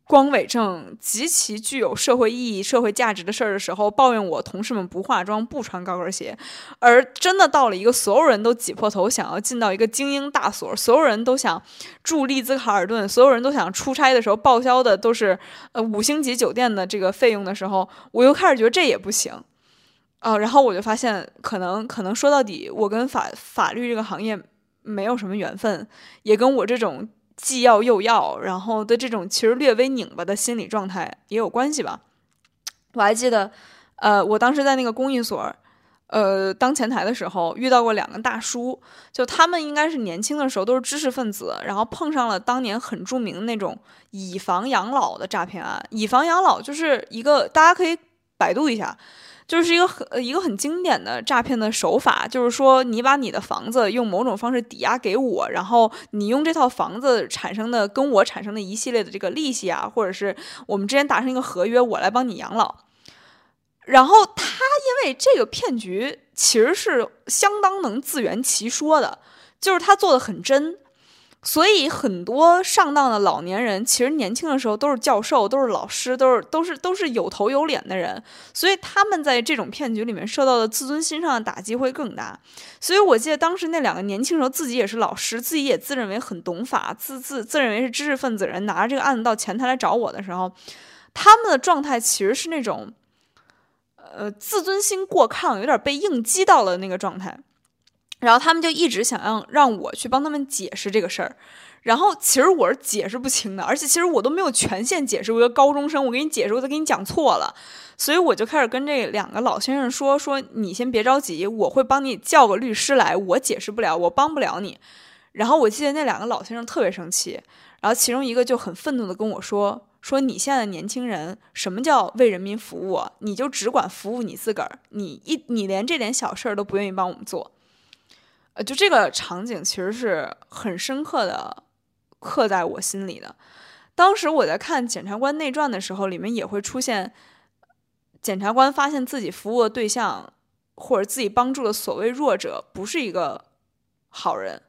光伟正极其具有社会意义、社会价值的事儿的时候，抱怨我同事们不化妆、不穿高跟鞋，而真的到了一个所有人都挤破头想要进到一个精英大所，所有人都想住丽兹卡尔顿，所有人都想出差的时候报销的都是呃五星级酒店的这个费用的时候，我又开始觉得这也不行啊。然后我就发现，可能可能说到底，我跟法法律这个行业没有什么缘分，也跟我这种。既要又要，然后的这种其实略微拧巴的心理状态也有关系吧。我还记得，呃，我当时在那个公益所，呃，当前台的时候，遇到过两个大叔，就他们应该是年轻的时候都是知识分子，然后碰上了当年很著名的那种以房养老的诈骗案。以房养老就是一个，大家可以百度一下。就是一个很一个很经典的诈骗的手法，就是说你把你的房子用某种方式抵押给我，然后你用这套房子产生的跟我产生的一系列的这个利息啊，或者是我们之间达成一个合约，我来帮你养老。然后他因为这个骗局其实是相当能自圆其说的，就是他做的很真。所以很多上当的老年人，其实年轻的时候都是教授，都是老师，都是都是都是有头有脸的人，所以他们在这种骗局里面受到的自尊心上的打击会更大。所以我记得当时那两个年轻时候自己也是老师，自己也自认为很懂法，自自自认为是知识分子人，拿着这个案子到前台来找我的时候，他们的状态其实是那种，呃，自尊心过亢，有点被硬击到了那个状态。然后他们就一直想让让我去帮他们解释这个事儿，然后其实我是解释不清的，而且其实我都没有权限解释。我一个高中生，我给你解释，我都给你讲错了，所以我就开始跟这两个老先生说：“说你先别着急，我会帮你叫个律师来，我解释不了，我帮不了你。”然后我记得那两个老先生特别生气，然后其中一个就很愤怒的跟我说：“说你现在的年轻人，什么叫为人民服务？你就只管服务你自个儿，你一你连这点小事儿都不愿意帮我们做。”呃，就这个场景其实是很深刻的刻在我心里的。当时我在看《检察官内传》的时候，里面也会出现检察官发现自己服务的对象或者自己帮助的所谓弱者，不是一个好人。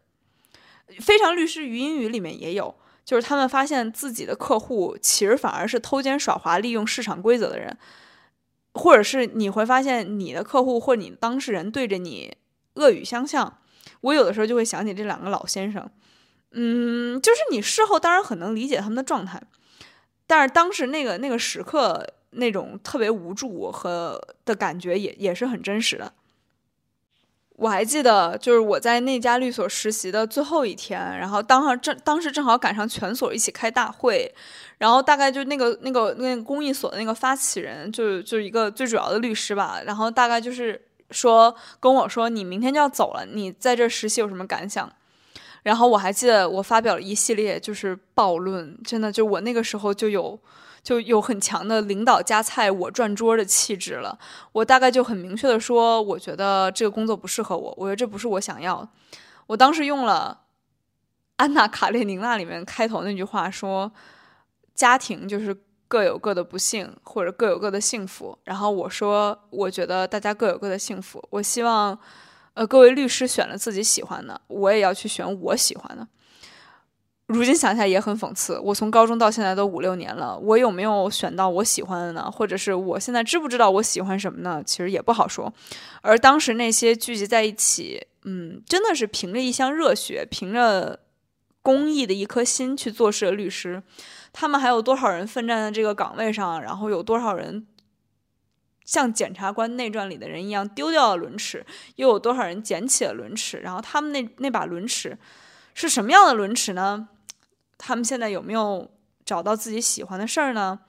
非常律师语音语里面也有，就是他们发现自己的客户其实反而是偷奸耍滑、利用市场规则的人，或者是你会发现你的客户或你当事人对着你恶语相向。我有的时候就会想起这两个老先生，嗯，就是你事后当然很能理解他们的状态，但是当时那个那个时刻那种特别无助和的感觉也也是很真实的。我还记得，就是我在那家律所实习的最后一天，然后当上正当时正好赶上全所一起开大会，然后大概就那个那个那个公益所的那个发起人，就就一个最主要的律师吧，然后大概就是说跟我说，你明天就要走了，你在这实习有什么感想？然后我还记得我发表了一系列就是暴论，真的就我那个时候就有。就有很强的领导夹菜我转桌的气质了。我大概就很明确的说，我觉得这个工作不适合我，我觉得这不是我想要。我当时用了《安娜·卡列宁娜》里面开头那句话说：“家庭就是各有各的不幸，或者各有各的幸福。”然后我说：“我觉得大家各有各的幸福。我希望，呃，各位律师选了自己喜欢的，我也要去选我喜欢的。”如今想起来也很讽刺，我从高中到现在都五六年了，我有没有选到我喜欢的呢？或者是我现在知不知道我喜欢什么呢？其实也不好说。而当时那些聚集在一起，嗯，真的是凭着一腔热血，凭着公益的一颗心去做事的律师，他们还有多少人奋战在这个岗位上？然后有多少人像检察官内传里的人一样丢掉了轮尺？又有多少人捡起了轮尺？然后他们那那把轮尺是什么样的轮尺呢？他们现在有没有找到自己喜欢的事儿呢？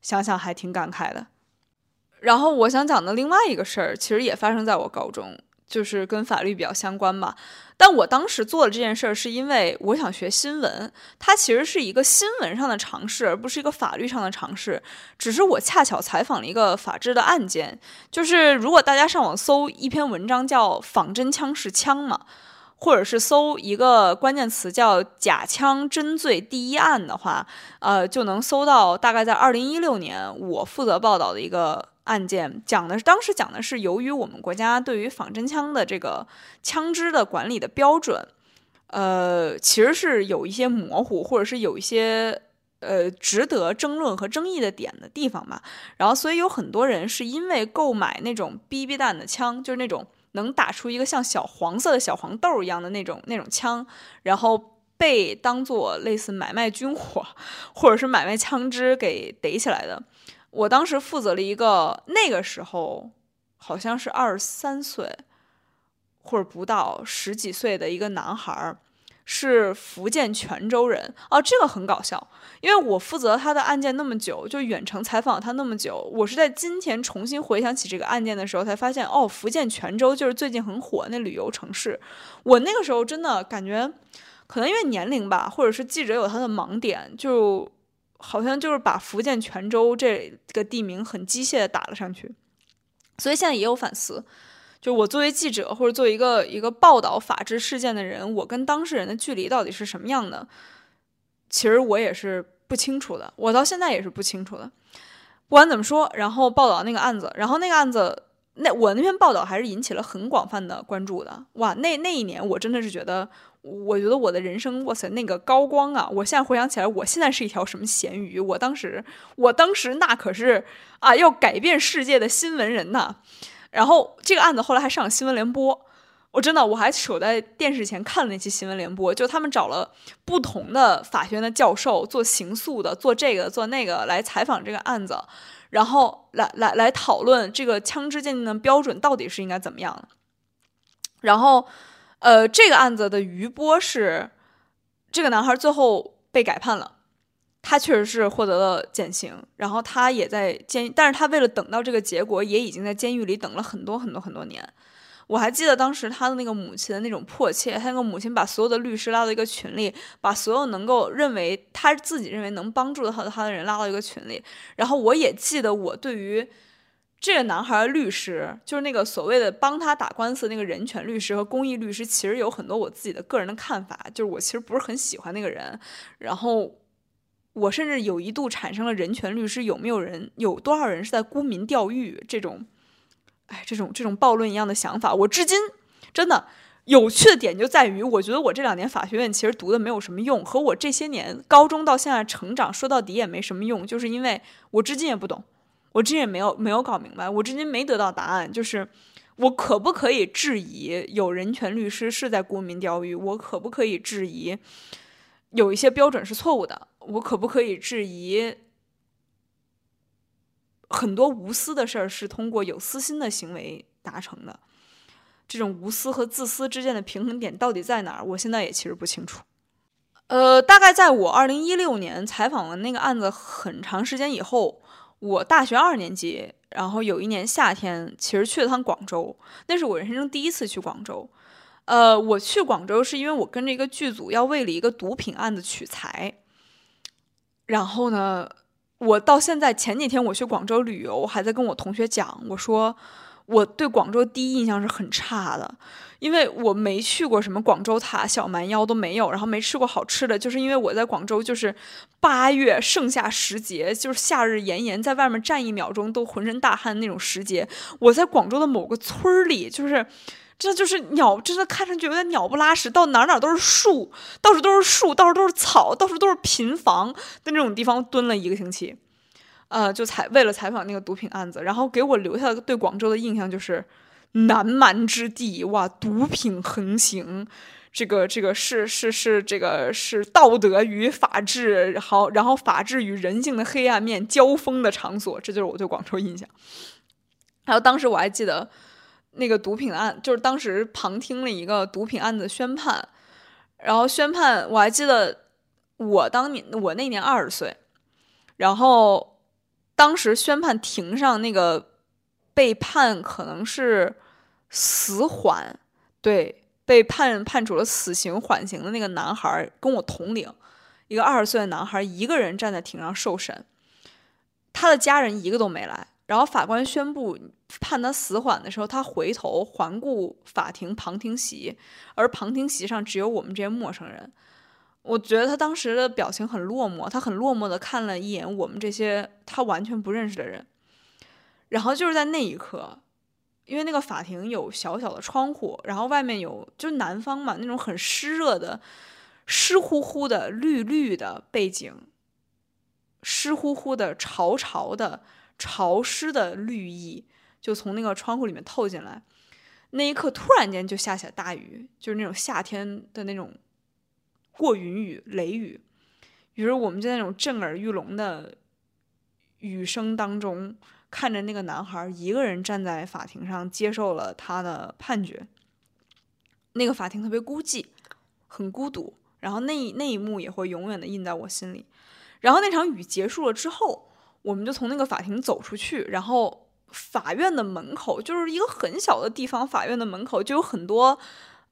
想想还挺感慨的。然后我想讲的另外一个事儿，其实也发生在我高中，就是跟法律比较相关吧。但我当时做的这件事儿，是因为我想学新闻，它其实是一个新闻上的尝试，而不是一个法律上的尝试。只是我恰巧采访了一个法治的案件，就是如果大家上网搜一篇文章叫“仿真枪是枪吗”。或者是搜一个关键词叫“假枪真罪第一案”的话，呃，就能搜到大概在二零一六年我负责报道的一个案件，讲的是当时讲的是由于我们国家对于仿真枪的这个枪支的管理的标准，呃，其实是有一些模糊，或者是有一些呃值得争论和争议的点的地方吧。然后，所以有很多人是因为购买那种 BB 弹的枪，就是那种。能打出一个像小黄色的小黄豆一样的那种那种枪，然后被当做类似买卖军火或者是买卖枪支给逮起来的。我当时负责了一个那个时候好像是二十三岁或者不到十几岁的一个男孩儿。是福建泉州人哦，这个很搞笑，因为我负责他的案件那么久，就远程采访他那么久，我是在今天重新回想起这个案件的时候，才发现哦，福建泉州就是最近很火那旅游城市。我那个时候真的感觉，可能因为年龄吧，或者是记者有他的盲点，就好像就是把福建泉州这个地名很机械的打了上去，所以现在也有反思。就我作为记者或者作为一个一个报道法治事件的人，我跟当事人的距离到底是什么样的？其实我也是不清楚的，我到现在也是不清楚的。不管怎么说，然后报道那个案子，然后那个案子，那我那篇报道还是引起了很广泛的关注的。哇，那那一年我真的是觉得，我觉得我的人生，哇塞，那个高光啊！我现在回想起来，我现在是一条什么咸鱼？我当时，我当时那可是啊，要改变世界的新闻人呐！然后这个案子后来还上了新闻联播，我真的我还守在电视前看了那期新闻联播，就他们找了不同的法学院的教授做刑诉的，做这个做那个来采访这个案子，然后来来来讨论这个枪支鉴定的标准到底是应该怎么样。然后，呃，这个案子的余波是，这个男孩最后被改判了。他确实是获得了减刑，然后他也在监，但是他为了等到这个结果，也已经在监狱里等了很多很多很多年。我还记得当时他的那个母亲的那种迫切，他那个母亲把所有的律师拉到一个群里，把所有能够认为他自己认为能帮助到他的人拉到一个群里。然后我也记得我对于这个男孩律师，就是那个所谓的帮他打官司那个人权律师和公益律师，其实有很多我自己的个人的看法，就是我其实不是很喜欢那个人，然后。我甚至有一度产生了人权律师有没有人有多少人是在沽名钓誉这种哎，这种这种暴论一样的想法，我至今真的有趣的点就在于，我觉得我这两年法学院其实读的没有什么用，和我这些年高中到现在成长说到底也没什么用，就是因为我至今也不懂，我至今也没有没有搞明白，我至今没得到答案，就是我可不可以质疑有人权律师是在沽名钓誉？我可不可以质疑有一些标准是错误的？我可不可以质疑？很多无私的事儿是通过有私心的行为达成的，这种无私和自私之间的平衡点到底在哪儿？我现在也其实不清楚。呃，大概在我二零一六年采访完那个案子很长时间以后，我大学二年级，然后有一年夏天，其实去了趟广州，那是我人生中第一次去广州。呃，我去广州是因为我跟着一个剧组要为了一个毒品案子取材，然后呢。我到现在前几天我去广州旅游，我还在跟我同学讲，我说我对广州第一印象是很差的，因为我没去过什么广州塔、小蛮腰都没有，然后没吃过好吃的，就是因为我在广州就是八月盛夏时节，就是夏日炎炎，在外面站一秒钟都浑身大汗那种时节，我在广州的某个村里，就是。这就是鸟，真的看上去有点鸟不拉屎，到哪哪都是树，到处都是树，到处都是草，到处都是平房的那种地方蹲了一个星期，呃，就采为了采访那个毒品案子，然后给我留下的对广州的印象就是南蛮之地，哇，毒品横行，这个这个是是是这个是道德与法治好，然后法治与人性的黑暗面交锋的场所，这就是我对广州印象。还有当时我还记得。那个毒品案就是当时旁听了一个毒品案子宣判，然后宣判我还记得我当年我那年二十岁，然后当时宣判庭上那个被判可能是死缓，对，被判判处了死刑缓刑的那个男孩跟我同龄，一个二十岁的男孩一个人站在庭上受审，他的家人一个都没来。然后法官宣布判他死缓的时候，他回头环顾法庭旁听席，而旁听席上只有我们这些陌生人。我觉得他当时的表情很落寞，他很落寞的看了一眼我们这些他完全不认识的人。然后就是在那一刻，因为那个法庭有小小的窗户，然后外面有就南方嘛那种很湿热的、湿乎乎的、绿绿的背景，湿乎乎的、潮潮的。潮湿的绿意就从那个窗户里面透进来，那一刻突然间就下起了大雨，就是那种夏天的那种过云雨、雷雨。于是我们就在那种震耳欲聋的雨声当中，看着那个男孩一个人站在法庭上接受了他的判决。那个法庭特别孤寂，很孤独。然后那那一幕也会永远的印在我心里。然后那场雨结束了之后。我们就从那个法庭走出去，然后法院的门口就是一个很小的地方，法院的门口就有很多，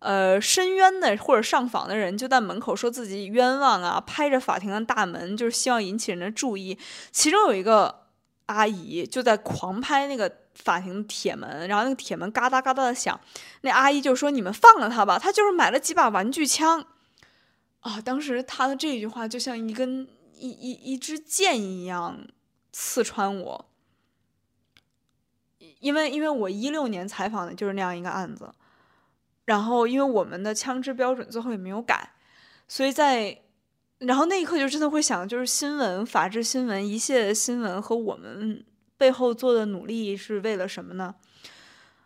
呃，申冤的或者上访的人就在门口说自己冤枉啊，拍着法庭的大门，就是希望引起人的注意。其中有一个阿姨就在狂拍那个法庭铁门，然后那个铁门嘎哒嘎哒的响。那阿姨就说：“你们放了他吧，他就是买了几把玩具枪。”啊，当时他的这句话就像一根一一一支箭一样。刺穿我，因为因为我一六年采访的就是那样一个案子，然后因为我们的枪支标准最后也没有改，所以在然后那一刻就真的会想，就是新闻、法治新闻、一系列新闻和我们背后做的努力是为了什么呢？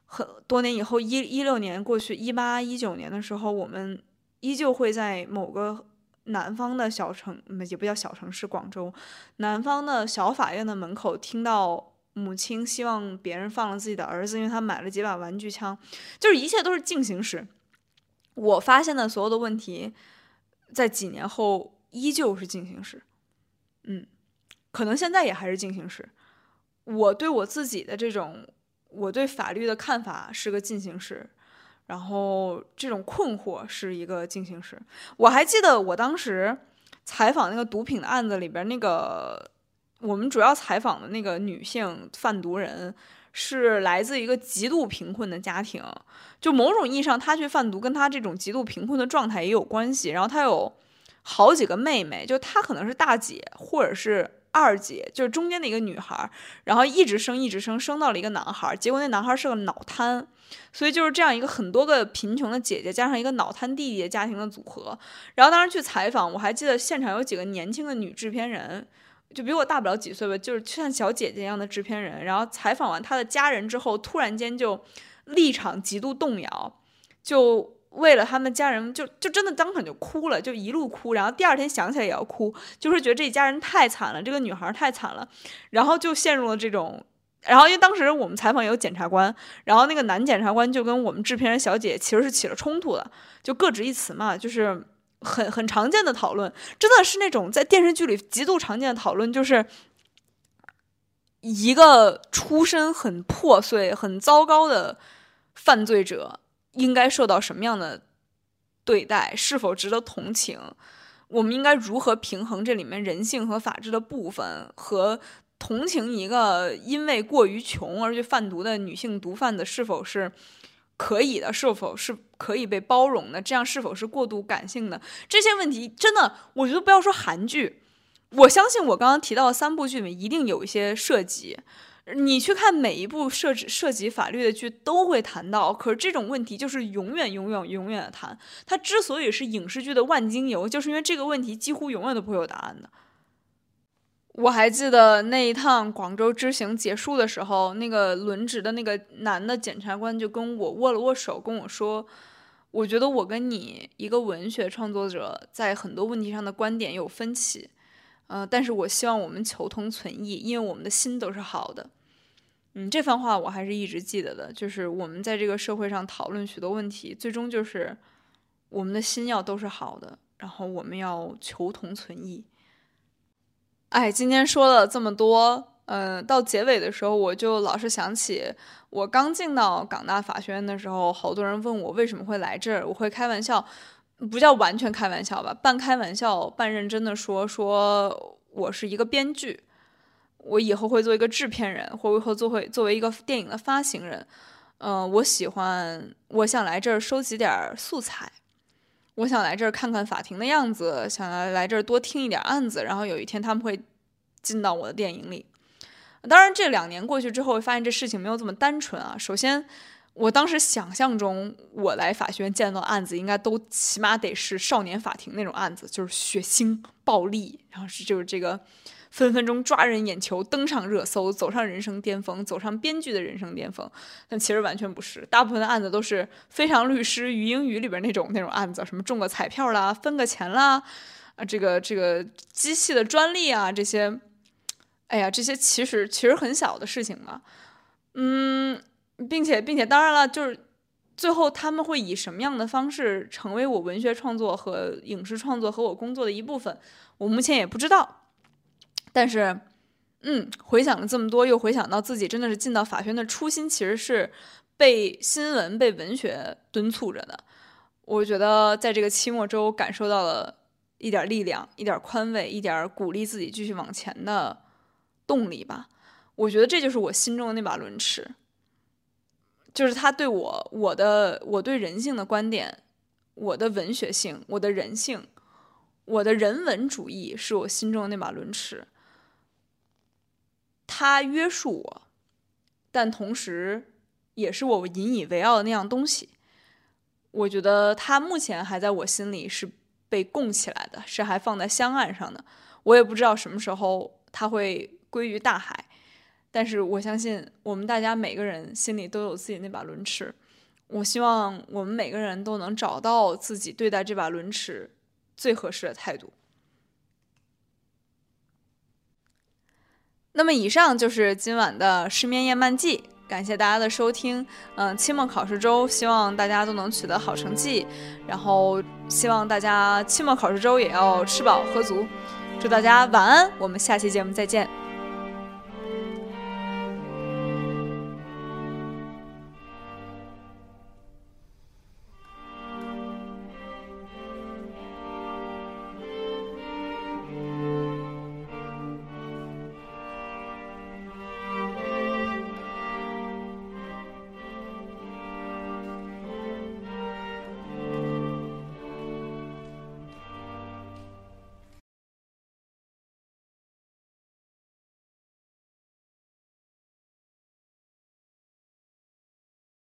很多年以后，一一六年过去，一八一九年的时候，我们依旧会在某个。南方的小城，也不叫小城市，广州南方的小法院的门口，听到母亲希望别人放了自己的儿子，因为他买了几把玩具枪，就是一切都是进行时。我发现的所有的问题，在几年后依旧是进行时。嗯，可能现在也还是进行时。我对我自己的这种，我对法律的看法是个进行时。然后这种困惑是一个进行时。我还记得我当时采访那个毒品的案子里边，那个我们主要采访的那个女性贩毒人是来自一个极度贫困的家庭。就某种意义上，她去贩毒跟她这种极度贫困的状态也有关系。然后她有好几个妹妹，就她可能是大姐或者是二姐，就是中间的一个女孩，然后一直生一直生，生到了一个男孩，结果那男孩是个脑瘫，所以就是这样一个很多个贫穷的姐姐加上一个脑瘫弟弟的家庭的组合。然后当时去采访，我还记得现场有几个年轻的女制片人，就比我大不了几岁吧，就是像小姐姐一样的制片人。然后采访完他的家人之后，突然间就立场极度动摇，就。为了他们家人，就就真的当场就哭了，就一路哭，然后第二天想起来也要哭，就是觉得这一家人太惨了，这个女孩太惨了，然后就陷入了这种，然后因为当时我们采访有检察官，然后那个男检察官就跟我们制片人小姐其实是起了冲突的，就各执一词嘛，就是很很常见的讨论，真的是那种在电视剧里极度常见的讨论，就是一个出身很破碎、很糟糕的犯罪者。应该受到什么样的对待？是否值得同情？我们应该如何平衡这里面人性和法治的部分，和同情一个因为过于穷而去贩毒的女性毒贩子是否是可以的？是否是可以被包容的？这样是否是过度感性的？这些问题真的，我觉得不要说韩剧，我相信我刚刚提到的三部剧里面一定有一些涉及。你去看每一部涉及涉及法律的剧，都会谈到。可是这种问题就是永远、永远、永远的谈。它之所以是影视剧的万金油，就是因为这个问题几乎永远都不会有答案的。我还记得那一趟广州之行结束的时候，那个轮值的那个男的检察官就跟我握了握手，跟我说：“我觉得我跟你一个文学创作者在很多问题上的观点有分歧，呃，但是我希望我们求同存异，因为我们的心都是好的。”嗯，这番话我还是一直记得的。就是我们在这个社会上讨论许多问题，最终就是我们的心要都是好的，然后我们要求同存异。哎，今天说了这么多，嗯，到结尾的时候，我就老是想起我刚进到港大法学院的时候，好多人问我为什么会来这儿，我会开玩笑，不叫完全开玩笑吧，半开玩笑半认真的说，说我是一个编剧。我以后会做一个制片人，或以后做会作为一个电影的发行人。嗯，我喜欢，我想来这儿收集点素材，我想来这儿看看法庭的样子，想要来这儿多听一点案子，然后有一天他们会进到我的电影里。当然，这两年过去之后，发现这事情没有这么单纯啊。首先，我当时想象中我来法学院见到案子，应该都起码得是少年法庭那种案子，就是血腥暴力，然后是就是这个。分分钟抓人眼球，登上热搜，走上人生巅峰，走上编剧的人生巅峰。但其实完全不是，大部分的案子都是非常律师于英语里边那种那种案子，什么中个彩票啦，分个钱啦，啊，这个这个机器的专利啊，这些，哎呀，这些其实其实很小的事情嘛。嗯，并且并且当然了，就是最后他们会以什么样的方式成为我文学创作和影视创作和我工作的一部分，我目前也不知道。但是，嗯，回想了这么多，又回想到自己真的是进到法学院的初心，其实是被新闻、被文学敦促着的。我觉得在这个期末周，感受到了一点力量、一点宽慰、一点鼓励自己继续往前的动力吧。我觉得这就是我心中的那把轮尺，就是他对我、我的、我对人性的观点、我的文学性、我的人性、我的人文主义，是我心中的那把轮尺。它约束我，但同时也是我引以为傲的那样东西。我觉得它目前还在我心里是被供起来的，是还放在香案上的。我也不知道什么时候它会归于大海，但是我相信我们大家每个人心里都有自己那把轮尺。我希望我们每个人都能找到自己对待这把轮尺最合适的态度。那么以上就是今晚的失眠夜漫记，感谢大家的收听。嗯，期末考试周，希望大家都能取得好成绩，然后希望大家期末考试周也要吃饱喝足。祝大家晚安，我们下期节目再见。